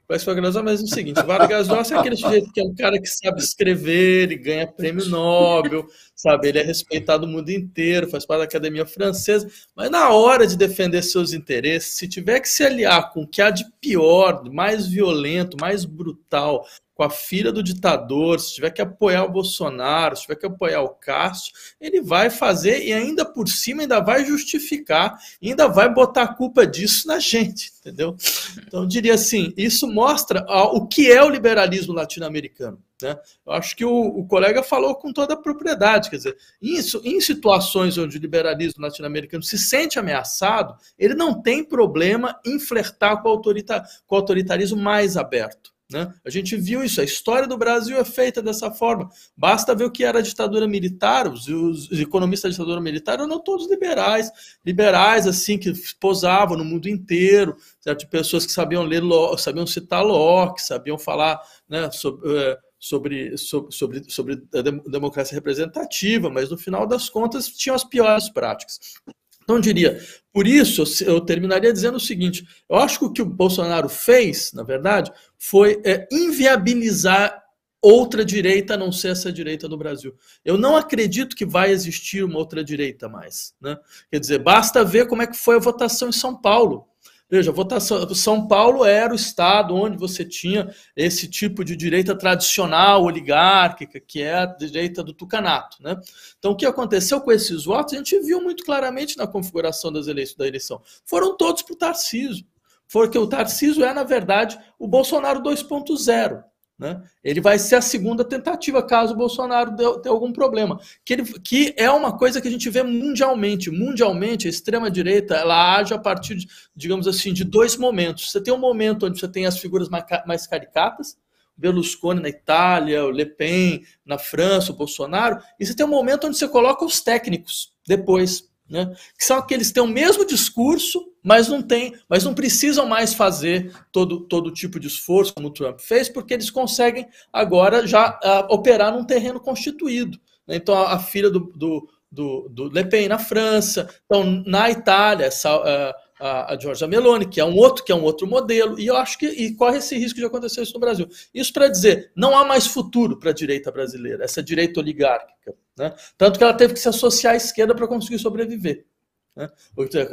Speaker 2: Complexo de Vargas Llosa, mas é o seguinte, Vargas Llosa é aquele sujeito que é um cara que sabe escrever e ganha prêmio Nobel, sabe? Ele é respeitado no mundo inteiro, faz parte da academia francesa, mas na hora de defender seus interesses, se tiver que se aliar com o que há de pior, mais violento, mais brutal, com a filha do ditador, se tiver que apoiar o Bolsonaro, se tiver que apoiar o Castro, ele vai fazer e ainda por cima ainda vai justificar, ainda vai botar a culpa disso na gente, entendeu? Então diria assim, isso mostra o que é o liberalismo latino-americano. Né? Eu acho que o, o, colega falou com toda a propriedade, quer dizer, isso, em situações onde o liberalismo latino-americano se sente ameaçado, ele não tem problema em flertar com, autorita, com o autoritarismo mais aberto. Né? A gente viu isso, a história do Brasil é feita dessa forma. Basta ver o que era a ditadura militar, os, os economistas da ditadura militar eram todos liberais, liberais assim, que posavam no mundo inteiro, certo? pessoas que sabiam ler, sabiam citar Locke, sabiam falar né, sobre, eh, sobre, sobre, sobre a democracia representativa, mas no final das contas tinham as piores práticas. Então, diria, por isso eu terminaria dizendo o seguinte: eu acho que o que o Bolsonaro fez, na verdade, foi é, inviabilizar outra direita a não ser essa direita no Brasil. Eu não acredito que vai existir uma outra direita mais. Né? Quer dizer, basta ver como é que foi a votação em São Paulo. Veja, votação, São Paulo era o estado onde você tinha esse tipo de direita tradicional, oligárquica, que é a direita do tucanato. Né? Então, o que aconteceu com esses votos, a gente viu muito claramente na configuração das eleições, da eleição. Foram todos para o Tarcísio. Porque o Tarcísio é, na verdade, o Bolsonaro 2.0. Né? Ele vai ser a segunda tentativa caso o Bolsonaro tenha algum problema. Que, ele, que é uma coisa que a gente vê mundialmente. Mundialmente, a extrema-direita ela age a partir, de, digamos assim, de dois momentos. Você tem um momento onde você tem as figuras mais caricatas, Berlusconi na Itália, o Le Pen na França, o Bolsonaro, e você tem um momento onde você coloca os técnicos depois né? que são aqueles que têm o mesmo discurso, mas não tem, mas não precisam mais fazer todo, todo tipo de esforço como o Trump fez, porque eles conseguem agora já uh, operar num terreno constituído. Né? Então a, a filha do, do, do, do, Le Pen na França, então na Itália, essa, uh, a, a Giorgia Meloni, que é um outro, que é um outro modelo, e eu acho que e corre esse risco de acontecer isso no Brasil. Isso para dizer, não há mais futuro para a direita brasileira, essa direita oligárquica. Né? Tanto que ela teve que se associar à esquerda para conseguir sobreviver. Né?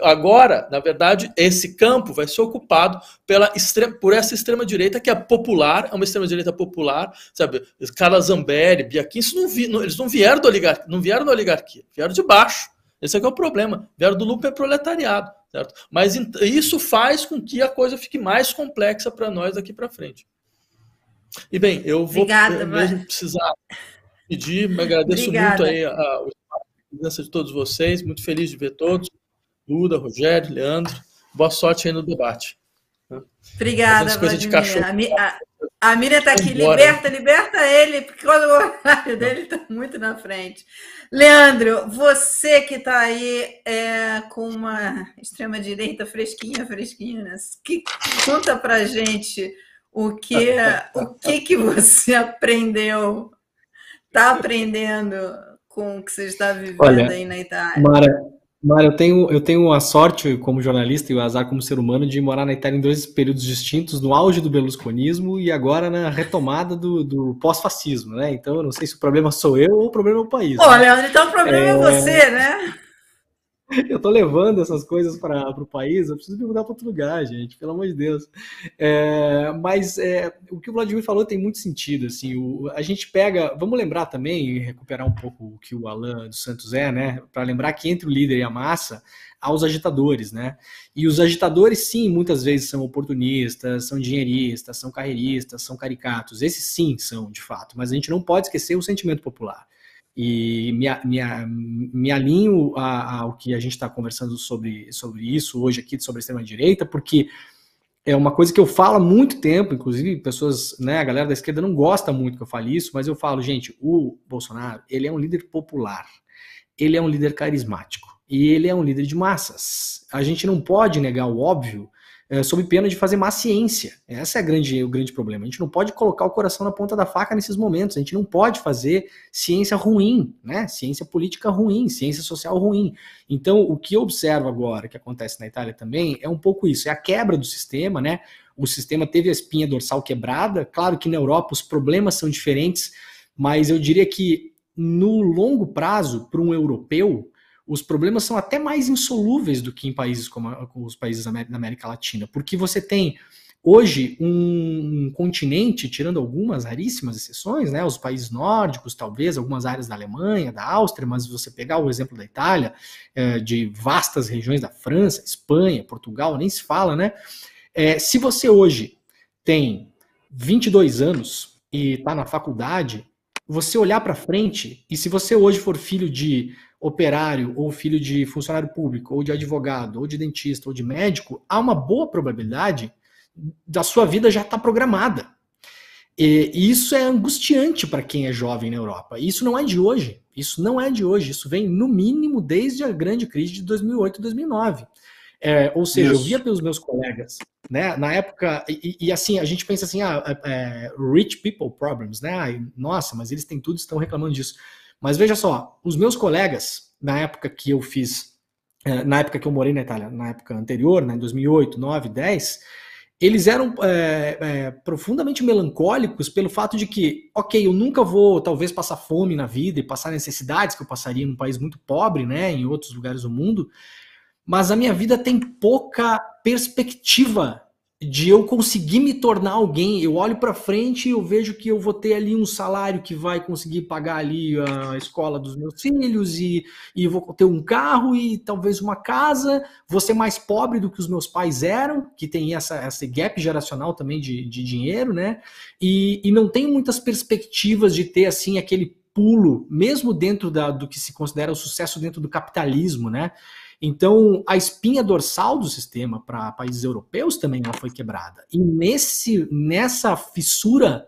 Speaker 2: Agora, na verdade, esse campo vai ser ocupado pela por essa extrema-direita que é popular, é uma extrema-direita popular, sabe? Carla Zambelli, Bia não vi, não, eles não vieram, do não vieram da oligarquia, vieram de baixo. Esse é, é o problema. Vieram do lupo proletariado, certo? Mas isso faz com que a coisa fique mais complexa para nós daqui para frente. E bem, eu vou Obrigada, mesmo precisar pedir, me agradeço Obrigada. muito aí a, a, presença de todos vocês, muito feliz de ver todos. Duda, Rogério, Leandro, boa sorte aí no debate.
Speaker 1: Obrigada, Vladimir. De cachorro. A, A Miriam está aqui, liberta, liberta ele, porque o horário dele está muito na frente. Leandro, você que está aí é, com uma extrema-direita fresquinha, fresquinha, né? que conta para gente o que, o que, que você aprendeu, está aprendendo com o que você está vivendo Olha, aí na Itália.
Speaker 4: Mara, Mara, eu tenho, eu tenho a sorte como jornalista e o azar como ser humano de morar na Itália em dois períodos distintos, no auge do berlusconismo e agora na retomada do, do pós-fascismo, né? Então eu não sei se o problema sou eu ou o problema é o país.
Speaker 1: Olha, né? então o problema é, é você, né?
Speaker 4: eu tô levando essas coisas para o país, eu preciso me mudar para outro lugar, gente, pelo amor de Deus. É, mas é, o que o Vladimir falou tem muito sentido, assim, o, a gente pega, vamos lembrar também recuperar um pouco o que o Alan dos Santos é, né, para lembrar que entre o líder e a massa há os agitadores, né, e os agitadores sim, muitas vezes são oportunistas, são dinheiristas, são carreiristas, são caricatos, esses sim são, de fato, mas a gente não pode esquecer o sentimento popular. E me, me, me alinho ao que a gente está conversando sobre, sobre isso hoje aqui, sobre a extrema-direita, porque é uma coisa que eu falo há muito tempo, inclusive pessoas, né, a galera da esquerda não gosta muito que eu fale isso, mas eu falo, gente, o Bolsonaro, ele é um líder popular, ele é um líder carismático e ele é um líder de massas. A gente não pode negar o óbvio é, sob pena de fazer má ciência. Esse é grande, o grande problema. A gente não pode colocar o coração na ponta da faca nesses momentos. A gente não pode fazer ciência ruim, né? Ciência política ruim, ciência social ruim. Então, o que eu observo agora, que acontece na Itália também, é um pouco isso: é a quebra do sistema, né? O sistema teve a espinha dorsal quebrada. Claro que na Europa os problemas são diferentes, mas eu diria que no longo prazo, para um europeu, os problemas são até mais insolúveis do que em países como, os países da América Latina, porque você tem hoje um, um, continente, tirando algumas raríssimas exceções, né, os países nórdicos, talvez algumas áreas da Alemanha, da Áustria, mas você pegar o exemplo da Itália, é, de vastas regiões da França, Espanha, Portugal, nem se fala, né? É, se você hoje tem 22 anos e está na faculdade, você olhar para frente, e se você hoje for filho de operário ou filho de funcionário público, ou de advogado, ou de dentista, ou de médico, há uma boa probabilidade da sua vida já estar tá programada. E isso é angustiante para quem é jovem na Europa. Isso não é de hoje. Isso não é de hoje. Isso vem, no mínimo, desde a grande crise de 2008 e 2009. É, ou seja, Isso. eu via pelos meus colegas, né, na época, e, e assim, a gente pensa assim, ah, é, é, rich people problems, né, ah, nossa, mas eles têm tudo, estão reclamando disso. Mas veja só, os meus colegas, na época que eu fiz, é, na época que eu morei na Itália, na época anterior, né, em 2008, 9, 10, eles eram é, é, profundamente melancólicos pelo fato de que, ok, eu nunca vou talvez passar fome na vida e passar necessidades que eu passaria num país muito pobre, né, em outros lugares do mundo, mas a minha vida tem pouca perspectiva de eu conseguir me tornar alguém. Eu olho para frente e eu vejo que eu vou ter ali um salário que vai conseguir pagar ali a escola dos meus filhos e, e vou ter um carro e talvez uma casa. Vou ser mais pobre do que os meus pais eram, que tem essa, esse gap geracional também de, de dinheiro, né? E, e não tenho muitas perspectivas de ter assim aquele pulo, mesmo dentro da, do que se considera o sucesso dentro do capitalismo, né? Então, a espinha dorsal do sistema para países europeus também ela foi quebrada. E nesse, nessa fissura,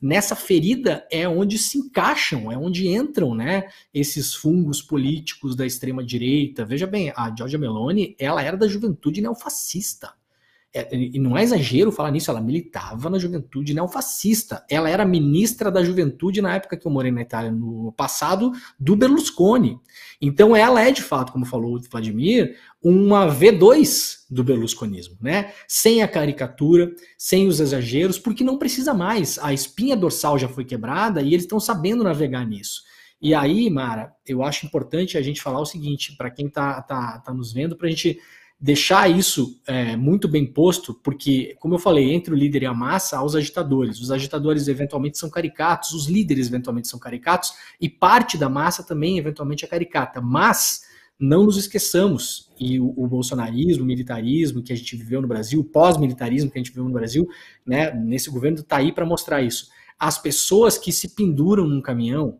Speaker 4: nessa ferida é onde se encaixam, é onde entram, né, esses fungos políticos da extrema direita. Veja bem, a Giorgia Meloni, ela era da juventude neofascista. É, e não é exagero falar nisso, ela militava na juventude neofascista. Ela era ministra da juventude na época que eu morei na Itália, no passado, do Berlusconi. Então ela é, de fato, como falou o Vladimir, uma V2 do berlusconismo, né? Sem a caricatura, sem os exageros, porque não precisa mais. A espinha dorsal já foi quebrada e eles estão sabendo navegar nisso. E aí, Mara, eu acho importante a gente falar o seguinte, para quem está tá, tá nos vendo, para a gente deixar isso é, muito bem posto, porque, como eu falei, entre o líder e a massa há os agitadores. Os agitadores eventualmente são caricatos, os líderes eventualmente são caricatos, e parte da massa também eventualmente é caricata. Mas não nos esqueçamos, e o, o bolsonarismo, o militarismo que a gente viveu no Brasil, o pós-militarismo que a gente viveu no Brasil, né, nesse governo está aí para mostrar isso. As pessoas que se penduram num caminhão,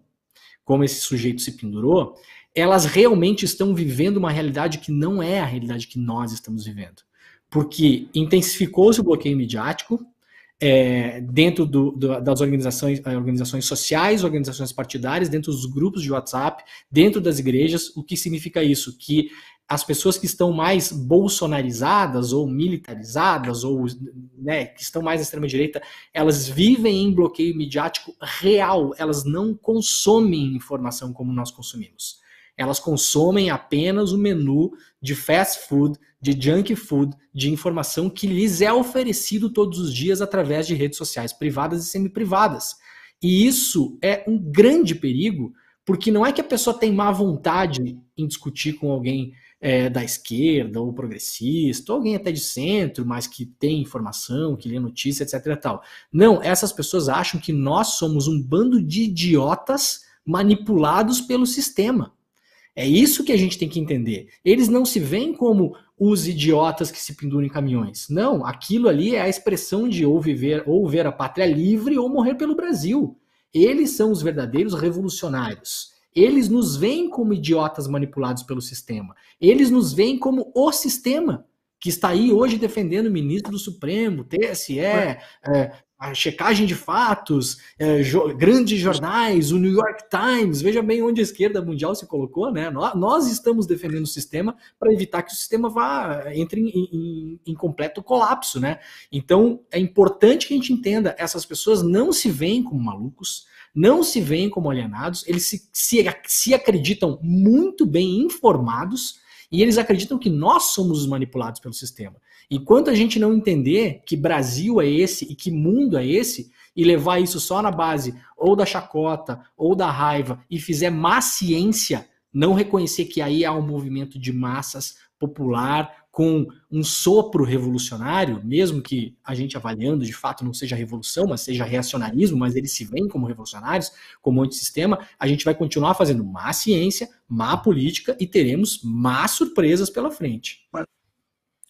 Speaker 4: como esse sujeito se pendurou, elas realmente estão vivendo uma realidade que não é a realidade que nós estamos vivendo. Porque intensificou-se o bloqueio midiático, é, dentro do, do, das organizações, eh, organizações sociais, organizações partidárias, dentro dos grupos de WhatsApp, dentro das igrejas. O que significa isso? Que as pessoas que estão mais bolsonarizadas ou militarizadas ou né, que estão mais à extrema direita, elas vivem em bloqueio midiático real. Elas não consomem informação como nós consumimos. Elas consomem apenas o menu de fast food, de junk food, de informação que lhes é oferecido todos os dias através de redes sociais privadas e semi-privadas. E isso é um grande perigo, porque não é que a pessoa tem má vontade em discutir com alguém é, da esquerda ou progressista, ou alguém até de centro, mas que tem informação, que lê notícia, etc. Tal. Não, essas pessoas acham que nós somos um bando de idiotas manipulados pelo sistema. É isso que a gente tem que entender. Eles não se veem como os idiotas que se penduram em caminhões. Não, aquilo ali é a expressão de ou viver ou ver a pátria livre ou morrer pelo Brasil. Eles são os verdadeiros revolucionários. Eles nos veem como idiotas manipulados pelo sistema. Eles nos veem como o sistema que está aí hoje defendendo o ministro do Supremo, TSE, é, a checagem de fatos, é, jo grandes jornais, o New York Times, veja bem onde a esquerda mundial se colocou, né? Nós, nós estamos defendendo o sistema para evitar que o sistema vá entre em, em, em, completo colapso, né? Então é importante que a gente entenda, essas pessoas não se veem como malucos, não se veem como alienados, eles se, se, se acreditam muito bem informados e eles acreditam que nós somos os manipulados pelo sistema. Enquanto a gente não entender que Brasil é esse e que mundo é esse, e levar isso só na base ou da chacota ou da raiva e fizer má ciência, não reconhecer que aí há um movimento de massas popular com um sopro revolucionário, mesmo que a gente avaliando de fato não seja revolução, mas seja reacionarismo, mas eles se veem como revolucionários, como antissistema, a gente vai continuar fazendo má ciência, má política e teremos má surpresas pela frente.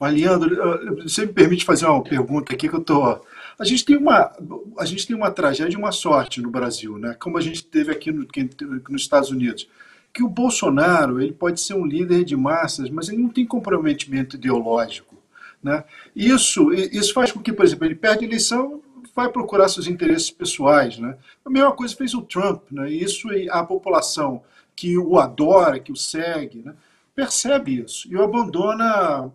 Speaker 5: Mas, Leandro, você me permite fazer uma pergunta aqui que eu tô. A gente tem uma, a gente tem uma tragédia e uma sorte no Brasil, né? Como a gente teve aqui no, nos Estados Unidos, que o Bolsonaro ele pode ser um líder de massas, mas ele não tem comprometimento ideológico, né? Isso, isso faz com que, por exemplo, ele perde a eleição, vai procurar seus interesses pessoais, né? A mesma coisa fez o Trump, né? Isso a população que o adora, que o segue, né? Percebe isso e abandona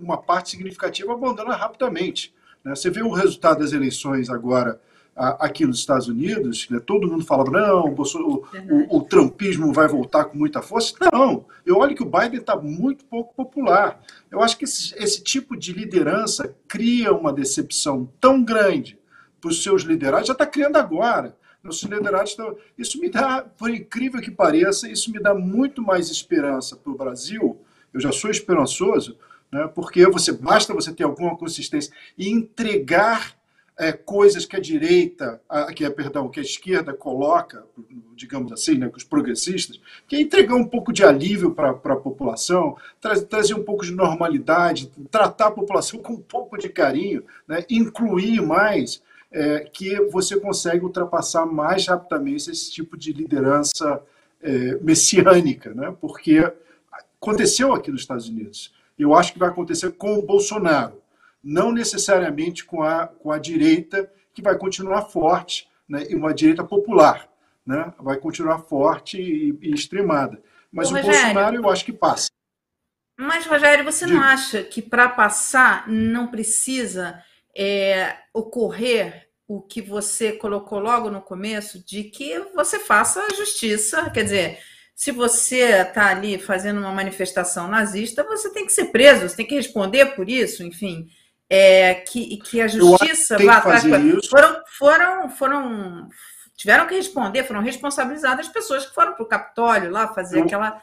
Speaker 5: uma parte significativa, abandona rapidamente. Né? Você vê o resultado das eleições agora aqui nos Estados Unidos, né? todo mundo falava, não, o, o, o, o, trumpismo vai voltar com muita força. Não, eu olho que o Biden está muito pouco popular. Eu acho que esse, esse tipo de liderança cria uma decepção tão grande para os seus liderados, já está criando agora nossos liderados estão. Isso me dá, por incrível que pareça, isso me dá muito mais esperança para o Brasil. Eu já sou esperançoso, né, porque você basta você ter alguma consistência e entregar é, coisas que a direita, a, que é, perdão, que a esquerda coloca, digamos assim, né, com os progressistas, que é entregar um pouco de alívio para a população, tra trazer um pouco de normalidade, tratar a população com um pouco de carinho, né, incluir mais é, que você consegue ultrapassar mais rapidamente esse tipo de liderança é, messiânica, né? porque aconteceu aqui nos Estados Unidos. Eu acho que vai acontecer com o Bolsonaro, não necessariamente com a, com a direita, que vai continuar forte, né? e uma direita popular, né? vai continuar forte e, e extremada. Mas Ô, o Rogério, Bolsonaro eu acho que passa.
Speaker 1: Mas, Rogério, você Digo. não acha que para passar não precisa é, ocorrer o que você colocou logo no começo, de que você faça a justiça. Quer dizer, se você está ali fazendo uma manifestação nazista, você tem que ser preso, você tem que responder por isso, enfim. É, que, que a justiça vá atrás. Foram, foram, foram, tiveram que responder, foram responsabilizadas as pessoas que foram para o Capitólio lá fazer eu, aquela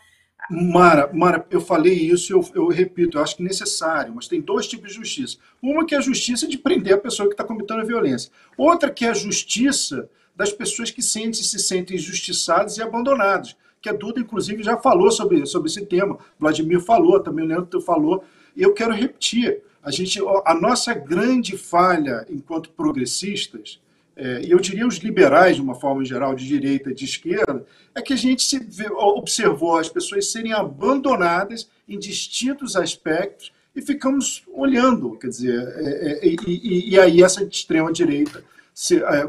Speaker 5: Mara, Mara, eu falei isso, eu, eu repito, eu acho que é necessário, mas tem dois tipos de justiça. Uma que é a justiça de prender a pessoa que está cometendo a violência. Outra que é a justiça das pessoas que sentem, se sentem injustiçadas e abandonadas. Que a Duda, inclusive, já falou sobre, sobre esse tema. Vladimir falou, também o Leandro falou. Eu quero repetir. A, gente, a nossa grande falha enquanto progressistas é, e eu diria os liberais, de uma forma geral, de direita e de esquerda, é que a gente vê, observou as pessoas serem abandonadas em distintos aspectos e ficamos olhando, quer dizer, é, é, e, e, e, aí essa extrema-direita é,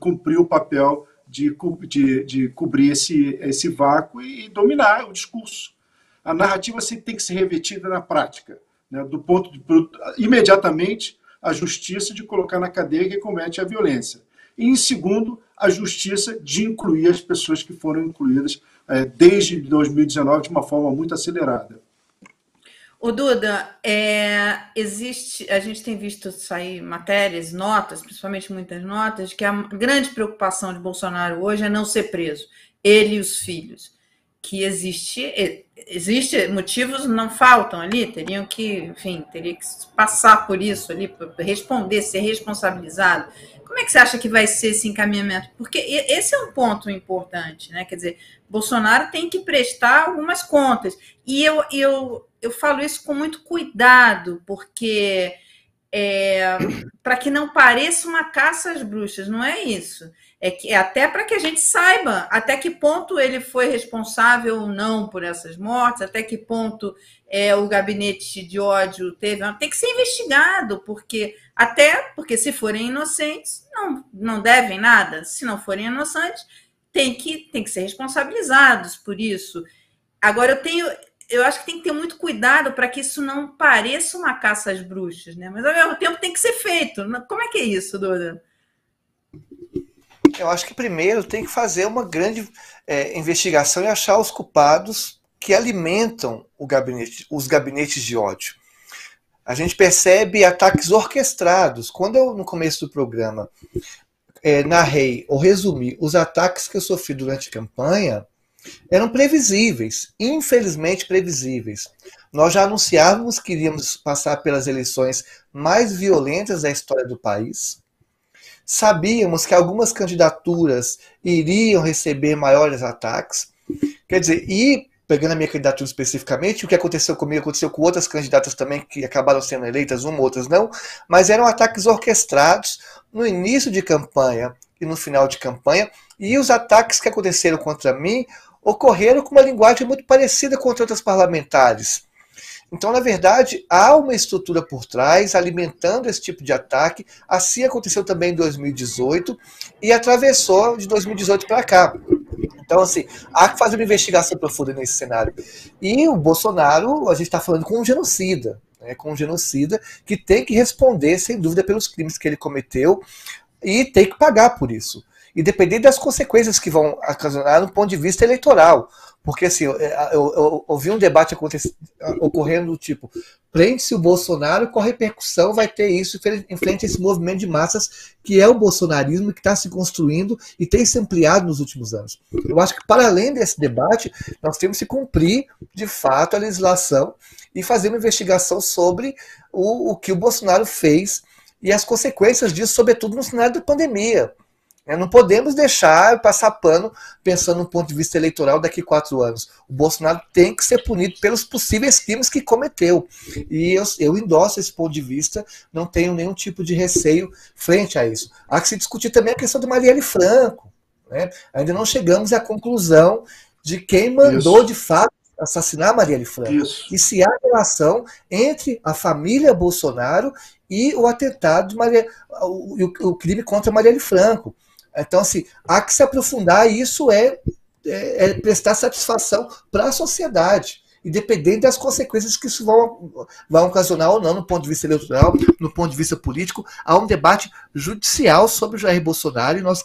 Speaker 5: cumpriu o papel de, de, de cobrir esse, esse vácuo e dominar o discurso. A narrativa tem que ser revertida na prática, né, do ponto de imediatamente a justiça de colocar na cadeia quem comete a violência. E, em segundo, a justiça de incluir as pessoas que foram incluídas é, desde 2019 de uma forma muito acelerada.
Speaker 1: O Duda, é, existe, a gente tem visto sair matérias, notas, principalmente muitas notas, que a grande preocupação de Bolsonaro hoje é não ser preso, ele e os filhos. Que existe, existe motivos não faltam ali, teriam que, enfim, teria que passar por isso ali, responder, ser responsabilizado. Como é que você acha que vai ser esse encaminhamento? Porque esse é um ponto importante, né? Quer dizer, Bolsonaro tem que prestar algumas contas. E eu, eu, eu falo isso com muito cuidado, porque é, para que não pareça uma caça às bruxas, não é isso. É, que, é até para que a gente saiba até que ponto ele foi responsável ou não por essas mortes, até que ponto é, o gabinete de ódio teve. Tem que ser investigado, porque até porque se forem inocentes, não, não devem nada. Se não forem inocentes, tem que, tem que ser responsabilizados por isso. Agora, eu tenho. Eu acho que tem que ter muito cuidado para que isso não pareça uma caça às bruxas, né? Mas ao mesmo tempo tem que ser feito. Como é que é isso, Dora?
Speaker 3: Eu acho que primeiro tem que fazer uma grande é, investigação e achar os culpados que alimentam gabinete, os gabinetes de ódio. A gente percebe ataques orquestrados. Quando eu, no começo do programa, é, narrei ou resumi os ataques que eu sofri durante a campanha, eram previsíveis, infelizmente previsíveis. Nós já anunciávamos que iríamos passar pelas eleições mais violentas da história do país. Sabíamos que algumas candidaturas iriam receber maiores ataques. Quer dizer, e pegando a minha candidatura especificamente, o que aconteceu comigo aconteceu com outras candidatas também que acabaram sendo eleitas, uma, outras não, mas eram ataques orquestrados no início de campanha e no final de campanha, e os ataques que aconteceram contra mim ocorreram com uma linguagem muito parecida com outras parlamentares. Então, na verdade, há uma estrutura por trás alimentando esse tipo de ataque. Assim aconteceu também em 2018 e atravessou de 2018 para cá. Então, assim, há que fazer uma investigação profunda nesse cenário. E o Bolsonaro, a gente está falando com um genocida, né, com um genocida que tem que responder, sem dúvida, pelos crimes que ele cometeu e tem que pagar por isso. Independente das consequências que vão ocasionar no ponto de vista eleitoral. Porque assim, eu, eu, ouvi um debate ocorrendo do tipo, prende-se o Bolsonaro, qual repercussão vai ter isso em frente a esse movimento de massas que é o bolsonarismo que está se construindo e tem se ampliado nos últimos anos. Eu acho que para além desse debate, nós temos que cumprir de fato a legislação e fazer uma investigação sobre o, o que o Bolsonaro fez e as consequências disso, sobretudo no cenário da pandemia. É, não podemos deixar passar pano pensando no ponto de vista eleitoral daqui a quatro anos. O Bolsonaro tem que ser punido pelos possíveis crimes que cometeu. E eu, eu endosso esse ponto de vista, não tenho nenhum tipo de receio frente a isso. Há que se discutir também a questão do Marielle Franco. Né? Ainda não chegamos à conclusão de quem mandou isso. de fato assassinar Marielle Franco. Isso. E se há relação entre a família Bolsonaro e o atentado de Maria, o, o, o crime contra Marielle Franco. Então, assim, há que se aprofundar e isso é, é, é prestar satisfação para a sociedade, independente das consequências que isso vão, vão ocasionar ou não no ponto de vista eleitoral, no ponto de vista político. Há um debate judicial sobre o Jair Bolsonaro e nós,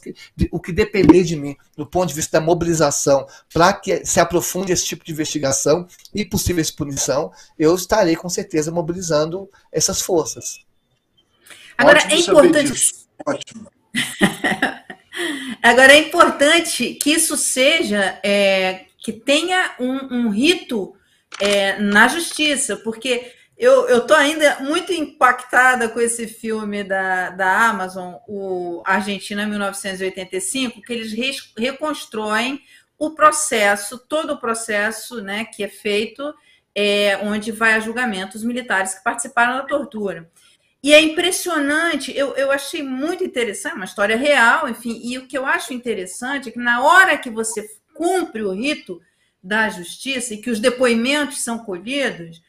Speaker 3: o que depender de mim, do ponto de vista da mobilização, para que se aprofunde esse tipo de investigação e possíveis punição, eu estarei com certeza mobilizando essas forças.
Speaker 1: Agora, Ótimo é importante. Ótimo. Agora é importante que isso seja é, que tenha um, um rito é, na justiça, porque eu, tô ainda muito impactada com esse filme da, da Amazon, o Argentina 1985, que eles re, reconstroem o processo, todo o processo né, que é feito, é, onde vai a julgamento os militares que participaram da tortura. E é impressionante, eu, eu achei muito interessante, uma história real, enfim, e o que eu acho interessante é que na hora que você cumpre o rito da justiça e que os depoimentos são colhidos,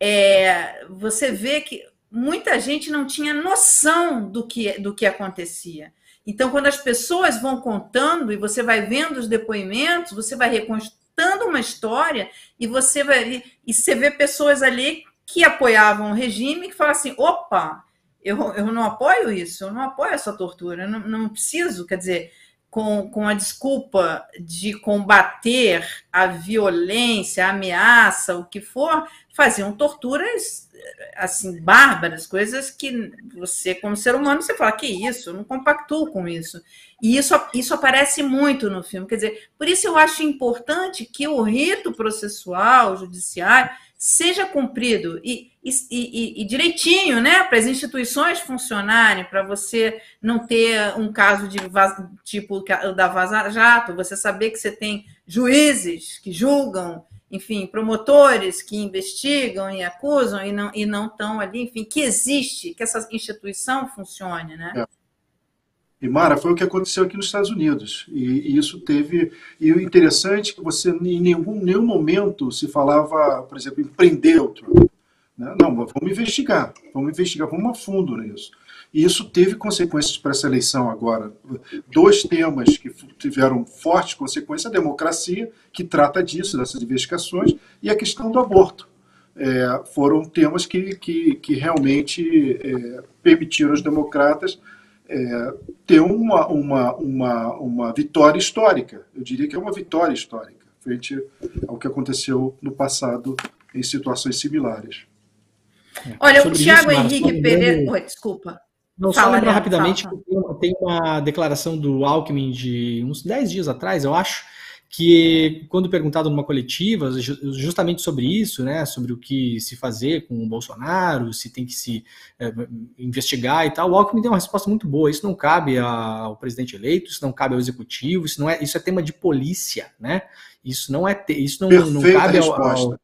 Speaker 1: é, você vê que muita gente não tinha noção do que, do que acontecia. Então, quando as pessoas vão contando e você vai vendo os depoimentos, você vai reconstruindo uma história e você vai e você vê pessoas ali que apoiavam o regime que falam assim: opa, eu, eu não apoio isso, eu não apoio essa tortura, eu não, não preciso, quer dizer, com, com a desculpa de combater a violência, a ameaça, o que for, faziam torturas assim bárbaras, coisas que você, como ser humano, você fala que isso, eu não compactuo com isso. E isso, isso aparece muito no filme. Quer dizer, por isso eu acho importante que o rito processual, judiciário, seja cumprido e, e, e, e direitinho, né? Para as instituições funcionarem, para você não ter um caso de tipo da Vaza Jato, você saber que você tem juízes que julgam, enfim, promotores que investigam e acusam e não e não estão ali, enfim, que existe, que essa instituição funcione, né? É.
Speaker 5: E Mara, foi o que aconteceu aqui nos Estados Unidos. E, e isso teve. E o interessante é que você, em nenhum, nenhum momento, se falava, por exemplo, em prender o Trump. Né? Não, vamos investigar, vamos investigar, vamos a fundo nisso. E isso teve consequências para essa eleição agora. Dois temas que tiveram fortes consequências: a democracia, que trata disso, dessas investigações, e a questão do aborto. É, foram temas que, que, que realmente é, permitiram aos democratas é, ter uma, uma, uma, uma vitória histórica. Eu diria que é uma vitória histórica, frente ao que aconteceu no passado em situações similares.
Speaker 1: Olha, Sobre o Tiago Henrique Pereira. Oi, desculpa.
Speaker 4: Não, fala, só lembrar rapidamente fala. que tem uma declaração do Alckmin de uns 10 dias atrás, eu acho, que quando perguntado numa coletiva justamente sobre isso, né, sobre o que se fazer com o Bolsonaro, se tem que se é, investigar e tal, o Alckmin deu uma resposta muito boa. Isso não cabe ao presidente eleito, isso não cabe ao executivo, isso não é, isso é tema de polícia, né? Isso não é, isso não, não cabe ao, ao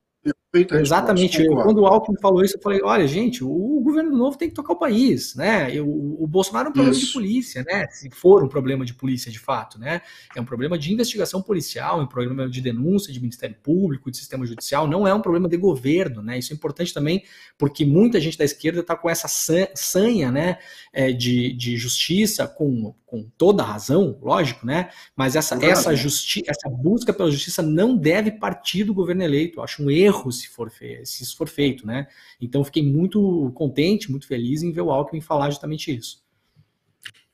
Speaker 4: Exatamente. Eu, quando o Alckmin falou isso, eu falei: olha, gente, o governo novo tem que tocar o país, né? Eu, o Bolsonaro é um problema isso. de polícia, né? Se for um problema de polícia de fato, né? É um problema de investigação policial, é um problema de denúncia de Ministério Público, de sistema judicial, não é um problema de governo, né? Isso é importante também, porque muita gente da esquerda está com essa sanha, né? É, de, de justiça, com, com toda a razão, lógico, né? Mas essa, essa, justi essa busca pela justiça não deve partir do governo eleito. Eu acho um erro se, for se isso for feito, né? Então fiquei muito contente, muito feliz em ver o Alckmin falar justamente isso.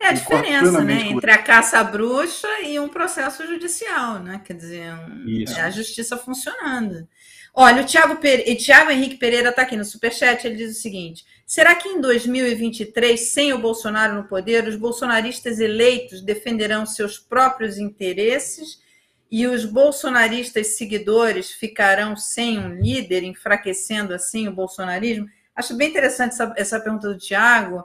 Speaker 1: É a diferença, né, entre a caça à bruxa e um processo judicial, né? Quer dizer, um, é a justiça funcionando. Olha, o Thiago, Pere... Thiago Henrique Pereira está aqui no Superchat, ele diz o seguinte: será que em 2023, sem o Bolsonaro no poder, os bolsonaristas eleitos defenderão seus próprios interesses e os bolsonaristas seguidores ficarão sem um líder, enfraquecendo assim o bolsonarismo? Acho bem interessante essa, essa pergunta do Tiago,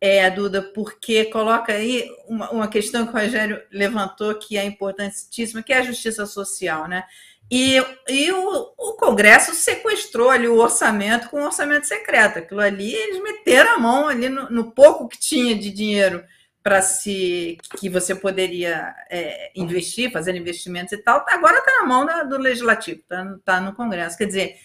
Speaker 1: é, Duda, porque coloca aí uma, uma, questão que o Rogério levantou que é importantíssima, que é a justiça social, né? E, e o, o Congresso sequestrou ali o orçamento com o orçamento secreto. Aquilo ali, eles meteram a mão ali no, no pouco que tinha de dinheiro para se que você poderia é, investir, fazer investimentos e tal, agora está na mão da, do legislativo, está tá no Congresso. Quer dizer,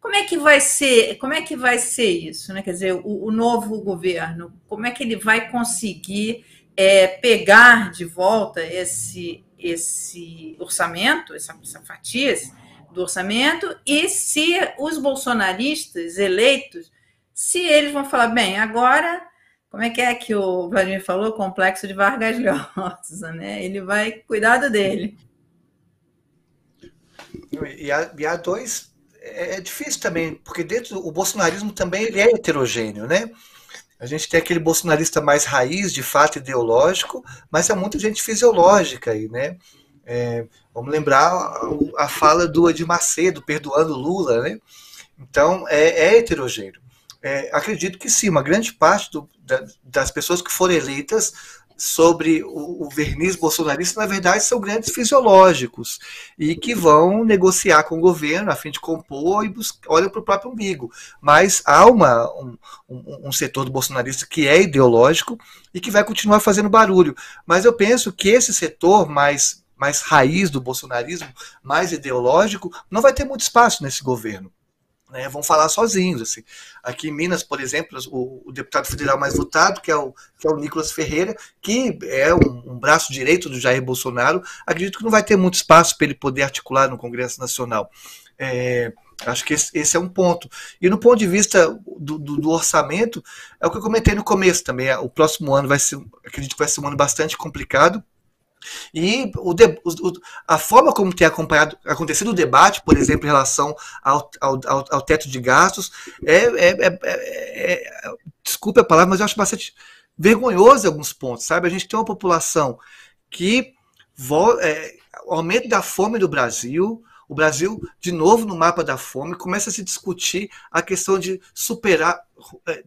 Speaker 1: como é que vai ser, como é que vai ser isso, né? Quer dizer, o, o novo governo, como é que ele vai conseguir é, pegar de volta esse esse orçamento, essa, essa fatia do orçamento, e se os bolsonaristas eleitos, se eles vão falar, bem, agora como é que é que o Vladimir falou? Complexo de Vargas Llosa, né? Ele vai cuidado dele.
Speaker 3: E a, e a dois é, é difícil também, porque dentro o bolsonarismo também ele é heterogêneo, né? A gente tem aquele bolsonarista mais raiz, de fato ideológico, mas é muita gente fisiológica aí, né? É, vamos lembrar a, a, fala do Edir Macedo, perdoando Lula, né? Então, é, é heterogêneo. É, acredito que sim, uma grande parte do, da, das pessoas que foram eleitas sobre o, o, verniz bolsonarista, na verdade, são grandes fisiológicos e que vão negociar com o governo a fim de compor e olham para o próprio umbigo. Mas há uma, um, um, um, setor do bolsonarista que é ideológico e que vai continuar fazendo barulho. Mas eu penso que esse setor mais, mais raiz do bolsonarismo, mais ideológico, não vai ter muito espaço nesse governo né, vão falar sozinhos. Assim. Aqui em Minas, por exemplo, o, o, deputado federal mais votado, que é o, que é o Nicolas Ferreira, que é um, um, braço direito do Jair Bolsonaro, acredito que não vai ter muito espaço para ele poder articular no Congresso Nacional. É, acho que esse, esse, é um ponto. E no ponto de vista do, do, do, orçamento, é o que eu comentei no começo também. É, o próximo ano vai ser, acredito que vai ser um ano bastante complicado e o, o, a forma como tem acompanhado, acontecido o debate, por exemplo, em relação ao, ao, ao, ao teto de gastos, é, é, é, é, é desculpe a palavra, mas eu acho bastante vergonhoso em alguns pontos, sabe? A gente tem uma população que é, o aumento da fome do Brasil, o Brasil, de novo no mapa da fome, começa a se discutir a questão de superar, é,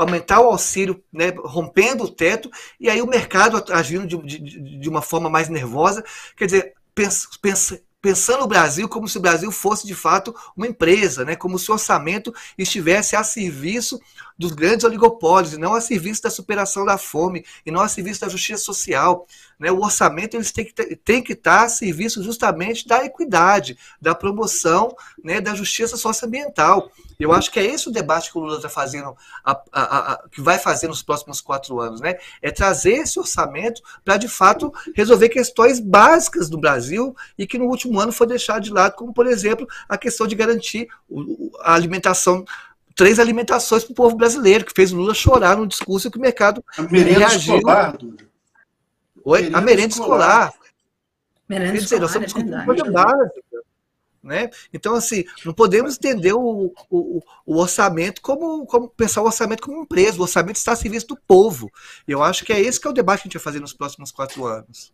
Speaker 3: aumentar o auxílio, né, rompendo o teto, e aí o mercado agindo de, de, de uma forma mais nervosa. Quer dizer, pensa, pensa, pensando o Brasil como se o Brasil fosse de fato uma empresa, né? como se o orçamento estivesse a serviço dos grandes oligopólios, e não a serviço da superação da fome, e não a serviço da justiça social. Né? O orçamento eles tem, que tem que estar a serviço justamente da equidade, da promoção né, da justiça socioambiental. Eu acho que é esse o debate que o Lula está fazendo, a, a, a, que vai fazer nos próximos quatro anos, né? É trazer esse orçamento para, de fato, resolver questões básicas do Brasil e que no último ano foi deixado de lado, como, por exemplo, a questão de garantir a alimentação três alimentações para o povo brasileiro, que fez o Lula chorar no discurso que o mercado
Speaker 5: a merenda reagiu. Escolar,
Speaker 3: Oi? Merenda a merenda escolar. escolar. Merenda Quer dizer, escolar, nós estamos é discutindo coisa básica. Né? Então, assim, não podemos entender o, o, o, orçamento como, como pensar o orçamento como empresa. O orçamento está a serviço do povo. E eu acho que é esse que é o debate que a gente vai fazer nos próximos quatro anos.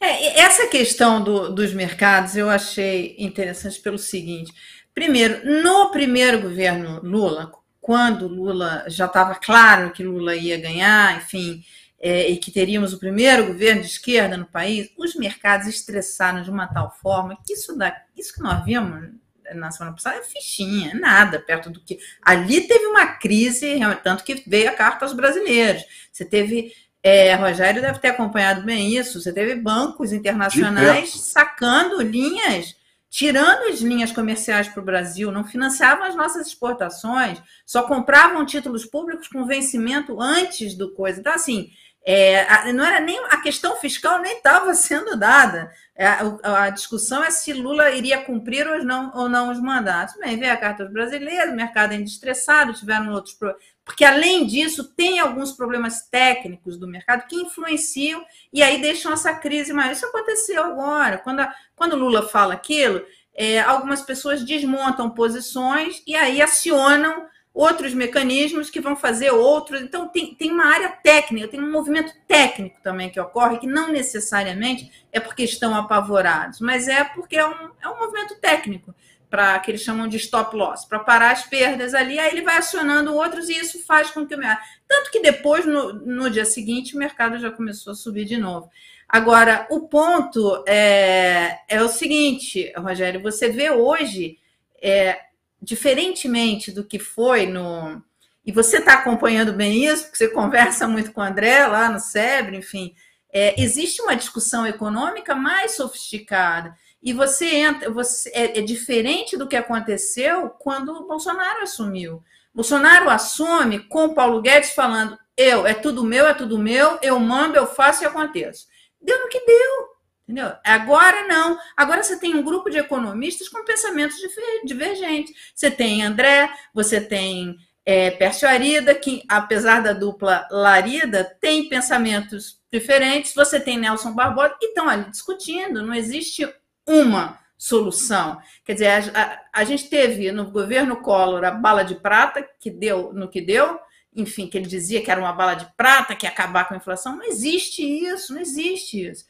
Speaker 1: É, essa questão do, dos mercados eu achei interessante pelo seguinte: primeiro, no primeiro governo Lula, quando Lula já estava claro que Lula ia ganhar, enfim, é, e que teríamos o primeiro governo de esquerda no país, os mercados estressaram de uma tal forma que isso, da, isso que nós vimos na semana passada é fichinha, é nada perto do que. Ali teve uma crise, tanto que veio a carta aos brasileiros. Você teve. É, Rogério deve ter acompanhado bem isso. Você teve bancos internacionais sacando linhas, tirando as linhas comerciais para o Brasil, não financiavam as nossas exportações, só compravam títulos públicos com vencimento antes do coisa. Então, assim, é, a, não era nem a questão fiscal nem estava sendo dada. É, a, a, discussão é se Lula iria cumprir ou não, ou não os mandatos. Bem, veio a carta dos brasileiros, o mercado ainda estressado, tiveram outros problemas. Porque, além disso, tem alguns problemas técnicos do mercado que influenciam e aí deixam essa crise maior. Isso aconteceu agora. Quando, a, quando Lula fala aquilo, é, algumas pessoas desmontam posições e aí acionam outros mecanismos que vão fazer outros. Então, tem, tem uma área técnica, tem um movimento técnico também que ocorre, que não necessariamente é porque estão apavorados, mas é porque é um, é um movimento técnico, para que eles chamam de stop loss, para parar as perdas ali, aí ele vai acionando outros e isso faz com que o mercado. Tanto que depois, no, no dia seguinte, o mercado já começou a subir de novo. Agora, o ponto é, é o seguinte, Rogério, você vê hoje. É, diferentemente do que foi no. E você está acompanhando bem isso, porque você conversa muito com o André lá no SEBRE, enfim. É, existe uma discussão econômica mais sofisticada. E você entra, você, é, é diferente do que aconteceu quando o Bolsonaro assumiu. Bolsonaro assume com Paulo Guedes falando: eu, é tudo meu, é tudo meu, eu mando, eu faço e aconteço. Deu no que deu. Entendeu? Agora não. Agora você tem um grupo de economistas com pensamentos divergentes. Você tem André, você tem é, Pércio Arida, que, apesar da dupla Larida, tem pensamentos diferentes. Você tem Nelson Barbosa, e estão ali discutindo. Não existe uma solução. Quer dizer, a, a, a gente teve no governo Collor a bala de prata, que deu no que deu, enfim, que ele dizia que era uma bala de prata, que ia acabar com a inflação. Não existe isso, não existe isso.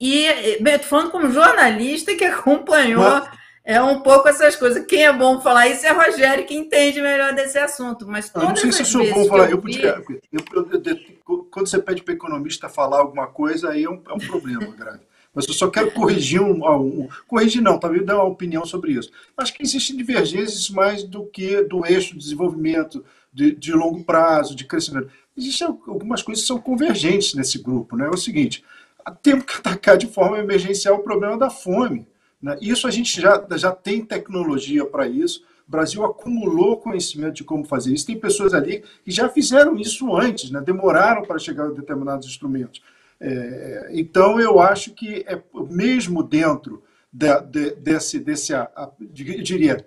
Speaker 1: E, estou falando como jornalista que acompanhou mas... é um pouco essas coisas. Quem é bom falar isso é Rogério, que entende melhor desse assunto. Mas
Speaker 5: eu não sei se eu sou bom falar. Eu, podia, eu, eu, quando você pede para o economista falar alguma coisa, aí é um, é um problema grave. Mas eu só quero corrigir um, um, corrigir não, talvez dar uma opinião sobre isso. Acho que existem divergências mais do que do eixo de desenvolvimento de, de longo prazo, de crescimento. Existem algumas coisas que são convergentes nesse grupo. Né? É o seguinte: temos que atacar de forma emergencial o problema da fome. Né? Isso a gente já, já tem tecnologia para isso. O Brasil acumulou conhecimento de como fazer isso. Tem pessoas ali que já fizeram isso antes, né? demoraram para chegar a determinados instrumentos. É, então, eu acho que, é, mesmo dentro de, de, desse, desse a, a, diria,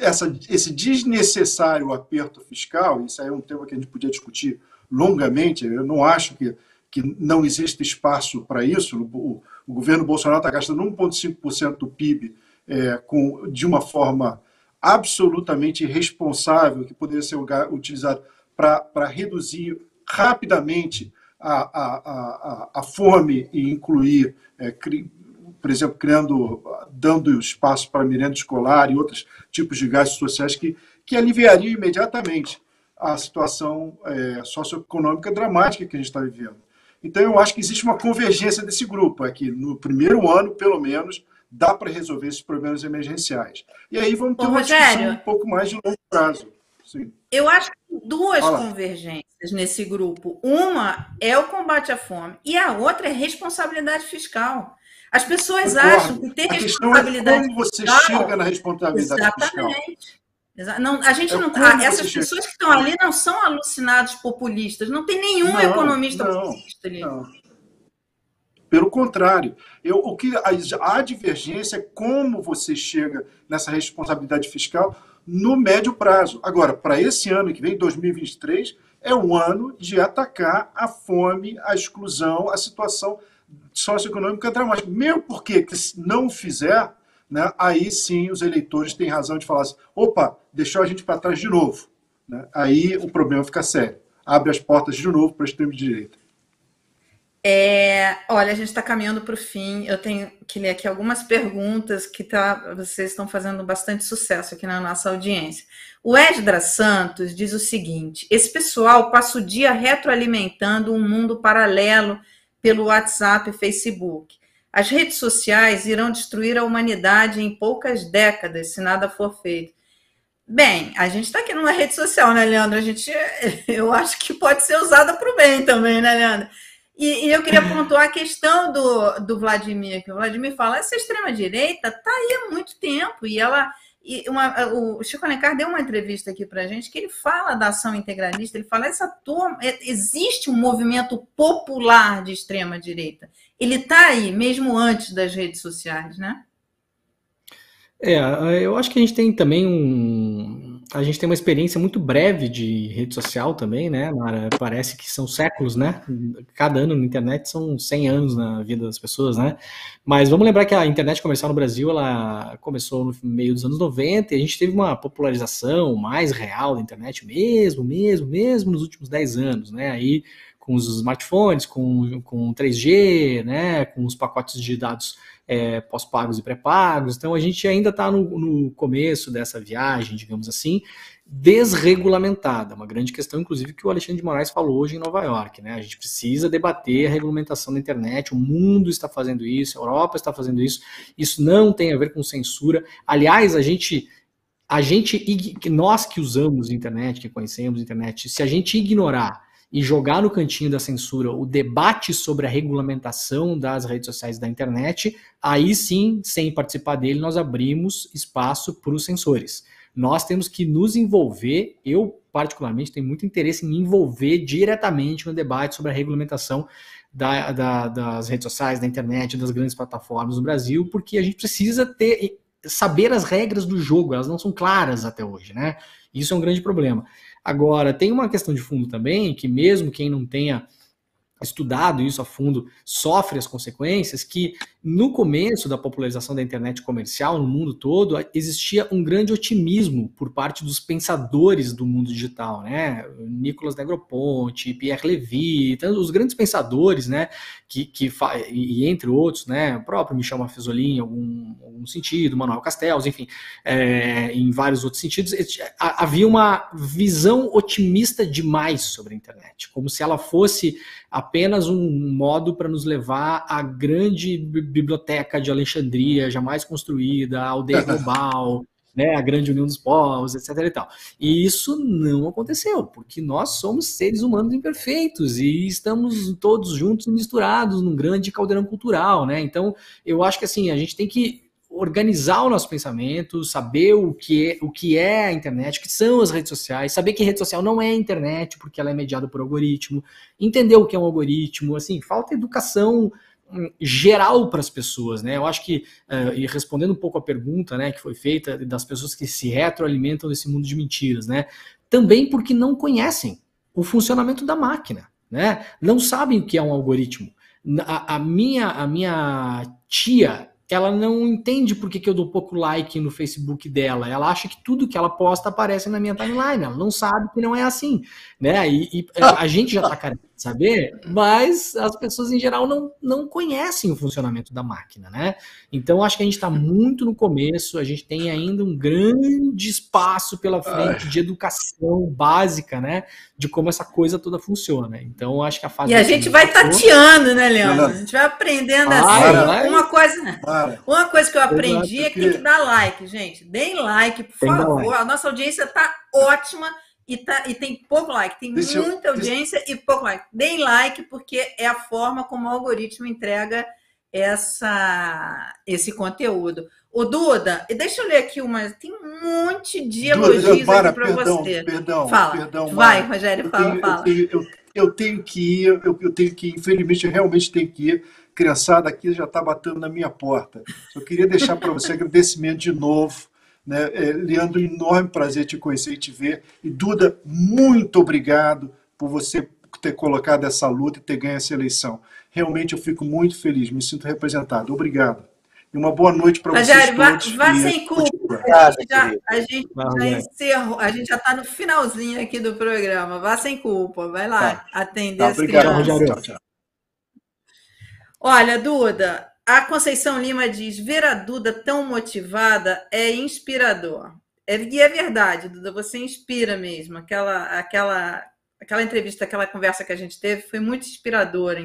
Speaker 5: essa, esse desnecessário aperto fiscal, isso aí é um tema que a gente podia discutir longamente, eu não acho que, que não existe espaço para isso. O, o, governo Bolsonaro está gastando 1,5% do PIB é, com, de uma forma absolutamente irresponsável, que poderia ser utilizado para reduzir rapidamente a, a, a, a, fome e incluir, é, cri, por exemplo, criando, dando espaço para merenda escolar e outros tipos de gastos sociais que, que aliviariam imediatamente a situação é, socioeconômica dramática que a gente está vivendo. Então, eu acho que existe uma convergência desse grupo, é que no primeiro ano, pelo menos, dá para resolver esses problemas emergenciais. E aí vamos ter Ô, uma Rogério, discussão um pouco mais de longo prazo.
Speaker 1: Sim. Eu acho que duas convergências nesse grupo. Uma é o combate à fome e a outra é responsabilidade fiscal. As pessoas Concordo. acham que ter a responsabilidade
Speaker 5: é como você fiscal, chega na responsabilidade exatamente. fiscal.
Speaker 1: Não, a gente é não tá. Essas pessoas que estão ali não são alucinados populistas. Não tem nenhum não, economista não, populista ali. Não.
Speaker 5: Pelo contrário, eu, o que a, a divergência é como você chega nessa responsabilidade fiscal no médio prazo. Agora, para esse ano que vem, 2023, é o ano de atacar a fome, a exclusão, a situação socioeconômica dramática. Mesmo porque, se não fizer, né, aí sim os eleitores têm razão de falar assim: opa, deixou a gente para trás de novo. Né? Aí o problema fica sério. Abre as portas de novo para a extrema-direita.
Speaker 1: É, olha, a gente está caminhando para o fim. Eu tenho que ler aqui algumas perguntas que tá, vocês estão fazendo bastante sucesso aqui na nossa audiência. O Esdra Santos diz o seguinte: esse pessoal passa o dia retroalimentando um mundo paralelo pelo WhatsApp e Facebook. As redes sociais irão destruir a humanidade em poucas décadas, se nada for feito. Bem, a gente está aqui numa rede social, né, Leandro? A gente, eu acho que pode ser usada para o bem também, né, Leandro? E, e, eu queria pontuar a questão do, do Vladimir, que o Vladimir fala, essa extrema-direita está aí há muito tempo, e ela. E uma, o Chico Alencar deu uma entrevista aqui para gente que ele fala da ação integralista, ele fala essa turma, é, existe um movimento popular de extrema direita ele está aí, mesmo antes das redes sociais, né?
Speaker 4: É, eu acho que a gente tem também um. A gente tem uma experiência muito breve de rede social também, né, Mara? Parece que são séculos, né? Cada ano na internet são 100 anos na vida das pessoas, né? Mas vamos lembrar que a internet comercial no Brasil, ela começou no meio dos anos 90 e a gente teve uma popularização mais real da internet mesmo, mesmo, mesmo nos últimos 10 anos, né? Aí com os smartphones, com, com 3G, né, com os pacotes de dados é, pós-pagos e pré-pagos. Então a gente ainda está no, no, começo dessa viagem, digamos assim, desregulamentada. Uma grande questão, inclusive, que o Alexandre de Moraes falou hoje em Nova York. Né? A gente precisa debater a regulamentação da internet, o mundo está fazendo isso, a Europa está fazendo isso. Isso não tem a ver com censura. Aliás, a gente a gente, nós que usamos internet, que conhecemos internet, se a gente ignorar e jogar no cantinho da censura o debate sobre a regulamentação das redes sociais da internet, aí sim, sem participar dele, nós abrimos espaço para os censores. Nós temos que nos envolver, eu particularmente tenho muito interesse em me envolver diretamente no debate sobre a regulamentação da, da, das redes sociais, da internet, das grandes plataformas no Brasil, porque a gente precisa ter saber as regras do jogo, elas não são claras até hoje, né? Isso é um grande problema. Agora, tem uma questão de fundo também, que mesmo quem não tenha estudado isso a fundo, sofre as consequências, que no começo da popularização da internet comercial no mundo todo, existia um grande otimismo por parte dos pensadores do mundo digital, né? Nicolas Negroponte, Pierre Levy, então, os grandes pensadores, né? Que, que e entre outros, né? O próprio Michel Maffezolin em algum, algum sentido, Manuel Castells, enfim, é, em vários outros sentidos, havia uma visão otimista demais sobre a internet, como se ela fosse apenas um modo para nos levar à grande biblioteca de Alexandria, jamais construída, a aldeia global, né, a grande união dos povos, etc. E, tal. e isso não aconteceu, porque nós somos seres humanos imperfeitos e estamos todos juntos misturados num grande caldeirão cultural, né? Então, eu acho que assim, a gente tem que organizar o nosso pensamento, saber o que, é, o que é a internet, o que são as redes sociais, saber que rede social não é a internet, porque ela é mediada por algoritmo, entender o que é um algoritmo, assim, falta educação hum, geral para as pessoas, né? Eu acho que, uh, e respondendo um pouco a pergunta, né, que foi feita das pessoas que se retroalimentam desse mundo de mentiras, né? Também porque não conhecem o funcionamento da máquina, né? Não sabem o que é um algoritmo. A, a minha, a minha tia, ela não entende por que, que eu dou pouco like no Facebook dela. Ela acha que tudo que ela posta aparece na minha timeline. Ela não sabe que não é assim, né? E, e a gente já tá carente de saber, mas as pessoas em geral não, não conhecem o funcionamento da máquina, né? Então acho que a gente está muito no começo. A gente tem ainda um grande espaço pela frente de educação básica, né? De como essa coisa toda funciona. Então acho que a fase
Speaker 1: e a gente vai tateando, né, Leandro? A gente vai aprendendo ah, assim. Uma coisa. Uma coisa que eu aprendi é que tem que dar like, gente. Deem like, por tem favor. Like. A nossa audiência está ótima e, tá, e tem pouco like. Tem deixa muita eu, audiência deixa... e pouco like. Deem like, porque é a forma como o algoritmo entrega essa, esse conteúdo. O Duda, deixa eu ler aqui uma. Tem um monte de elogios para, aqui para você.
Speaker 5: Perdão,
Speaker 1: fala.
Speaker 5: perdão.
Speaker 1: Vai, Rogério, fala,
Speaker 5: eu tenho,
Speaker 1: fala.
Speaker 5: Eu tenho, eu, eu tenho que ir, eu, eu tenho que ir, infelizmente, eu realmente tenho que ir criançada aqui já está batendo na minha porta. Eu queria deixar para você agradecimento de novo. Né? É, Leandro, enorme prazer te conhecer e te ver. E Duda, muito obrigado por você ter colocado essa luta e ter ganho essa eleição. Realmente eu fico muito feliz, me sinto representado. Obrigado. E uma boa noite para vocês
Speaker 1: Rogério, todos. Vá, vá sem culpa. A gente já, a gente já encerrou, a gente já está no finalzinho aqui do programa. Vá sem culpa, vai lá tá. atender tá,
Speaker 5: as obrigado, crianças. Tchau.
Speaker 1: Olha, Duda, a Conceição Lima diz: ver a Duda tão motivada é inspirador. É, e é verdade, Duda, você inspira mesmo. Aquela, aquela, aquela entrevista, aquela conversa que a gente teve foi muito inspiradora.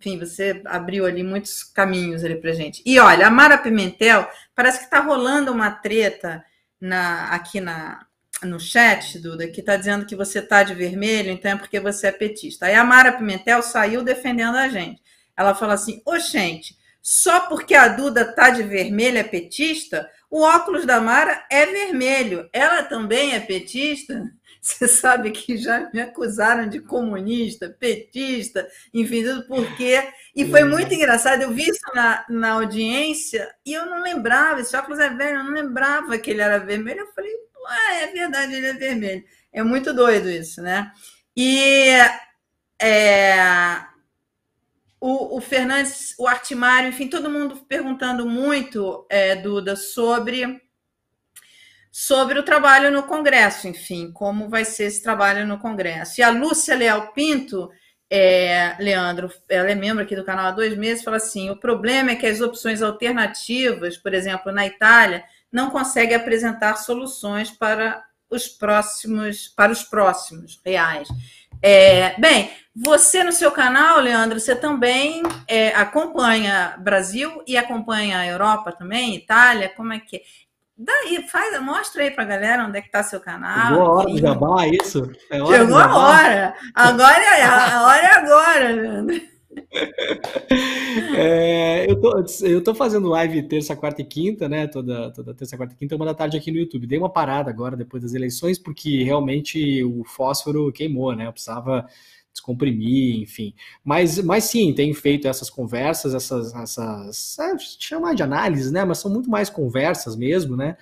Speaker 1: Enfim, você abriu ali muitos caminhos ali pra gente. E olha, a Mara Pimentel, parece que está rolando uma treta na, aqui na, no chat, Duda, que está dizendo que você está de vermelho, então é porque você é petista. Aí a Mara Pimentel saiu defendendo a gente. Ela fala assim: ô, gente, só porque a Duda tá de vermelho é petista, o óculos da Mara é vermelho. Ela também é petista? Você sabe que já me acusaram de comunista, petista, enfim, tudo porque. E foi muito engraçado. Eu vi isso na, na audiência e eu não lembrava. Esse óculos é velho, eu não lembrava que ele era vermelho. Eu falei, é verdade, ele é vermelho. É muito doido isso, né? E é, o, o Fernandes, o Artimário, enfim, todo mundo perguntando muito, é, Duda, sobre, sobre o trabalho no Congresso, enfim, como vai ser esse trabalho no Congresso. E a Lúcia Leal Pinto, é, Leandro, ela é membro aqui do canal há dois meses, fala assim: o problema é que as opções alternativas, por exemplo, na Itália, não conseguem apresentar soluções para os próximos, para os próximos reais. É, bem, você no seu canal, Leandro, você também é, acompanha Brasil e acompanha a Europa também, Itália, como é que é? Daí, faz, mostra aí pra galera onde é que tá seu canal.
Speaker 4: Chegou a hora do jabá, isso?
Speaker 1: É hora Chegou a hora. Agora é a hora é agora, Leandro.
Speaker 4: É, eu, tô, eu tô fazendo live terça, quarta e quinta, né? Toda, toda terça, quarta e quinta, uma da tarde aqui no YouTube. Dei uma parada agora depois das eleições, porque realmente o fósforo queimou, né? Eu precisava descomprimir, enfim. Mas, mas sim, tenho feito essas conversas, essas, essas é, chamar de análise, né? Mas são muito mais conversas mesmo, né?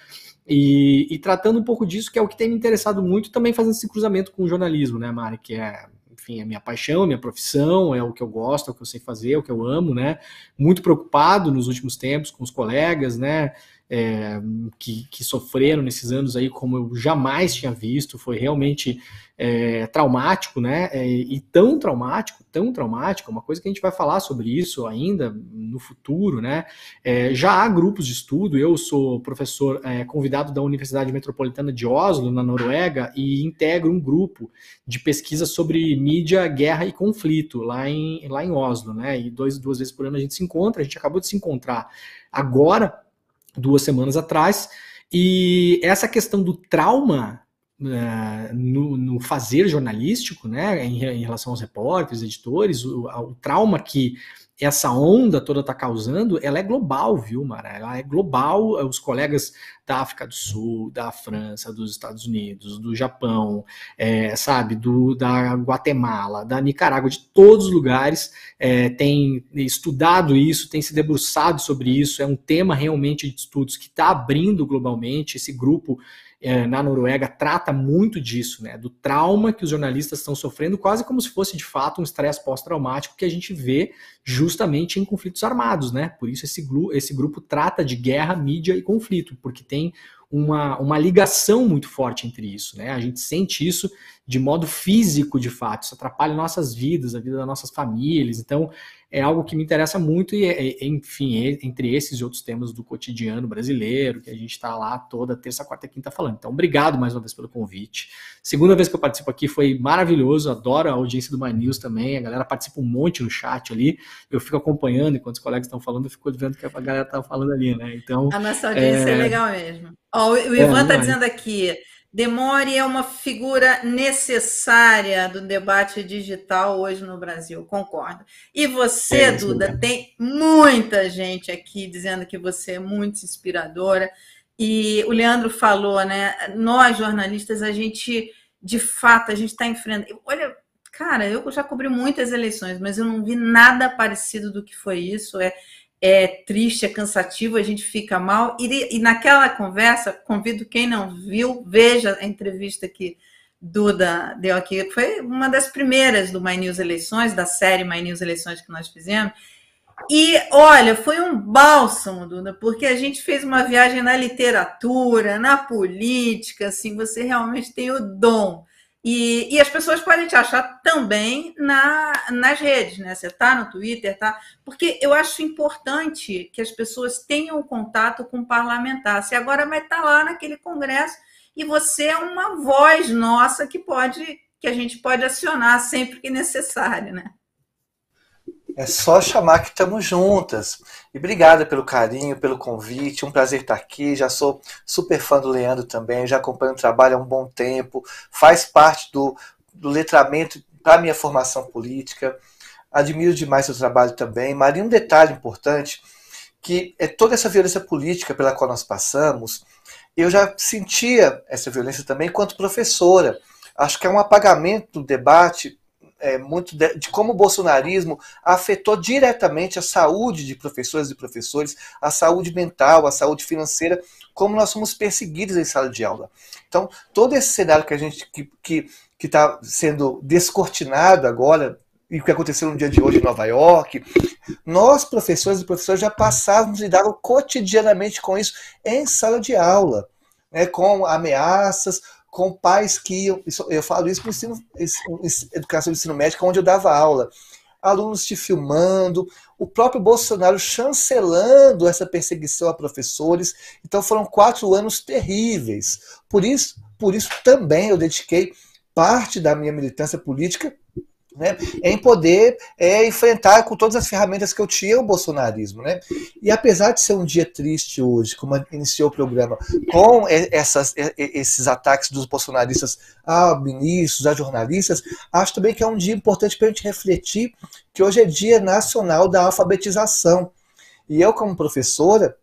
Speaker 4: E, e, tratando um pouco disso, que é o que tem me interessado muito, também fazendo esse cruzamento com o jornalismo, né, Mari? Que é enfim, é minha paixão, minha profissão, é o que eu gosto, é o que eu sei fazer, é o que eu amo, né? Muito preocupado nos últimos tempos com os colegas, né? É, que, que, sofreram nesses anos aí, como eu jamais tinha visto, foi realmente é, traumático, né? É, e tão traumático, tão traumático, uma coisa que a gente vai falar sobre isso ainda no futuro, né? É, já há grupos de estudo, eu sou professor é, convidado da Universidade Metropolitana de Oslo, na Noruega, e integro um grupo de pesquisa sobre mídia, guerra e conflito lá em, lá em Oslo, né? E dois, duas vezes por ano a gente se encontra, a gente acabou de se encontrar agora, duas semanas atrás, e essa questão do trauma uh, no, no, fazer jornalístico, né, em, em, relação aos repórteres, editores, o, o trauma que essa onda toda está causando, ela é global, viu, Mara? Ela é global. Os colegas da África do Sul, da França, dos Estados Unidos, do Japão, é, sabe, do, da Guatemala, da Nicarágua, de todos os lugares, é, têm estudado isso, têm se debruçado sobre isso. É um tema realmente de estudos que está abrindo globalmente. Esse grupo é, na Noruega trata muito disso, né? Do trauma que os jornalistas estão sofrendo, quase como se fosse de fato um estresse pós-traumático que a gente vê justamente em conflitos armados, né? Por isso esse, esse grupo trata de guerra, mídia e conflito, porque tem uma, uma ligação muito forte entre isso, né? A gente sente isso de modo físico, de fato, isso atrapalha nossas vidas, a vida das nossas famílias, então é algo que me interessa muito e, é, é enfim, entre esses e outros temas do cotidiano brasileiro, que a gente está lá toda terça, quarta e quinta falando. Então, obrigado mais uma vez pelo convite. Segunda vez que eu participo aqui foi maravilhoso, adoro a audiência do My News também, a galera participa um monte no chat ali, eu fico acompanhando enquanto os colegas estão falando, eu fico vendo o que a galera está falando ali, né? Então,
Speaker 1: a nossa audiência é, é legal mesmo. Ó, o Ivan está é, dizendo aqui, Demore é uma figura necessária do debate digital hoje no Brasil, concordo. E você, é Duda, tem muita gente aqui dizendo que você é muito inspiradora. E o Leandro falou, né? Nós, jornalistas, a gente, de fato, a gente está enfrentando. Olha, cara, eu já cobri muitas eleições, mas eu não vi nada parecido do que foi isso. É, é triste, é cansativo, a gente fica mal. E, e, naquela conversa, convido quem não viu, veja a entrevista que Duda deu aqui, foi uma das primeiras do My News Eleições, da série My News Eleições que nós fizemos. E olha, foi um bálsamo, Duda, porque a gente fez uma viagem na literatura, na política, assim, você realmente tem o dom e, e, as pessoas podem te achar também na, nas redes, né? Você está no Twitter, tá? Porque eu acho importante que as pessoas tenham contato com o parlamentar. Você agora vai estar tá lá naquele congresso e você é uma voz nossa que pode, que a gente pode acionar sempre que necessário, né?
Speaker 3: É só chamar que estamos juntas. E obrigada pelo carinho, pelo convite. Um prazer estar aqui. Já sou super fã do Leandro também. Já acompanho o trabalho há um bom tempo. Faz parte do, do letramento para minha formação política. Admiro demais seu trabalho também. Maria, um detalhe importante que é toda essa violência política pela qual nós passamos. Eu já sentia essa violência também enquanto professora. Acho que é um apagamento do debate é, muito de, de, como o bolsonarismo afetou diretamente a saúde de professores e professores, a saúde mental, a saúde financeira, como nós somos perseguidos em sala de aula. Então, todo esse cenário que a gente que que está sendo descortinado agora e o que aconteceu no dia de hoje em Nova York, nós professores e professores já passávamos e lidavam cotidianamente com isso em sala de aula, né, com ameaças, com pais que iam, eu falo isso para ensino, educação de ensino médio, onde eu dava aula, alunos te filmando, o próprio Bolsonaro chancelando essa perseguição a professores. Então foram quatro anos terríveis. Por isso, por isso também eu dediquei parte da minha militância política né, em poder é, enfrentar com todas as ferramentas que eu tinha o bolsonarismo. Né? E apesar de ser um dia triste hoje, como iniciou o programa, com essas, esses ataques dos bolsonaristas a ministros, a jornalistas, acho também que é um dia importante para a gente refletir que hoje é dia nacional da alfabetização. E eu, como professora,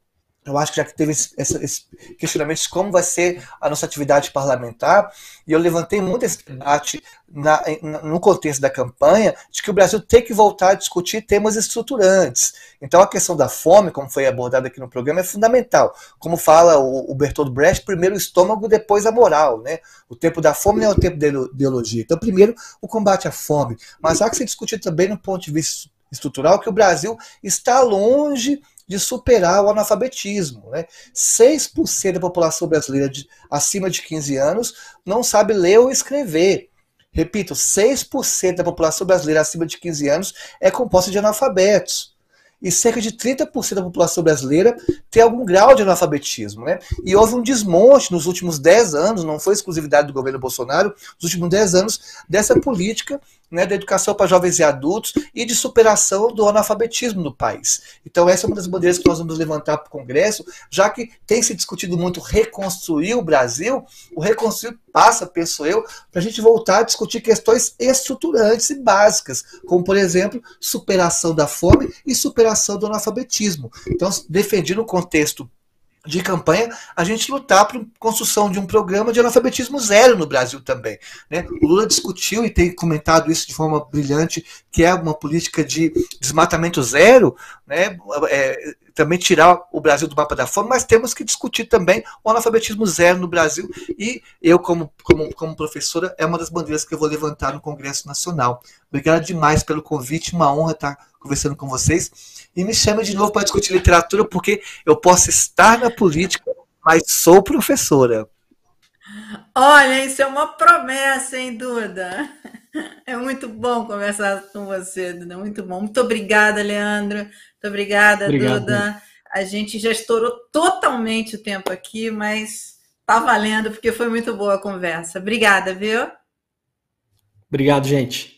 Speaker 3: eu acho que já que teve esse, esse, questionamento de como vai ser a nossa atividade parlamentar, e eu levantei muito esse debate na, no contexto da campanha, de que o Brasil tem que voltar a discutir temas estruturantes. Então, a questão da fome, como foi abordada aqui no programa, é fundamental. Como fala o, o Bertolt Brecht, primeiro o estômago, depois a moral. Né? O tempo da fome não é o tempo da ideologia. Então, primeiro, o combate à fome. Mas há que se discutir também, no ponto de vista estrutural, que o Brasil está longe de superar o analfabetismo. Né? 6% da população brasileira de, acima de 15 anos não sabe ler ou escrever. Repito, 6% da população brasileira acima de 15 anos é composta de analfabetos. E cerca de 30% da população brasileira tem algum grau de analfabetismo. Né? E houve um desmonte nos últimos 10 anos, não foi exclusividade do governo Bolsonaro, nos últimos 10 anos, dessa política né, da educação para jovens e adultos e de superação do analfabetismo no país. Então, essa é uma das bandeiras que nós vamos levantar para o Congresso, já que tem se discutido muito reconstruir o Brasil, o reconstruir passa, penso eu, para a gente voltar a discutir questões estruturantes e básicas, como, por exemplo, superação da fome e superação do analfabetismo. Então, defendi no contexto de campanha a gente lutar por construção de um programa de analfabetismo zero no Brasil também. Né? O Lula discutiu e tem comentado isso de forma brilhante, que é uma política de desmatamento zero, né? É, também tirar o Brasil do mapa da fome, mas temos que discutir também o analfabetismo zero no Brasil. E eu, como, como, como professora, é uma das bandeiras que eu vou levantar no Congresso Nacional. Obrigado demais pelo convite, uma honra estar conversando com vocês. E me chame de novo para discutir literatura, porque eu posso estar na política, mas sou professora.
Speaker 1: Olha, isso é uma promessa, hein, Duda? É muito bom conversar com você, Duda. Muito bom. Muito obrigada, Leandro. Muito obrigada, Obrigado. Duda. A gente já estourou totalmente o tempo aqui, mas tá valendo, porque foi muito boa a conversa. Obrigada, viu?
Speaker 4: Obrigado, gente.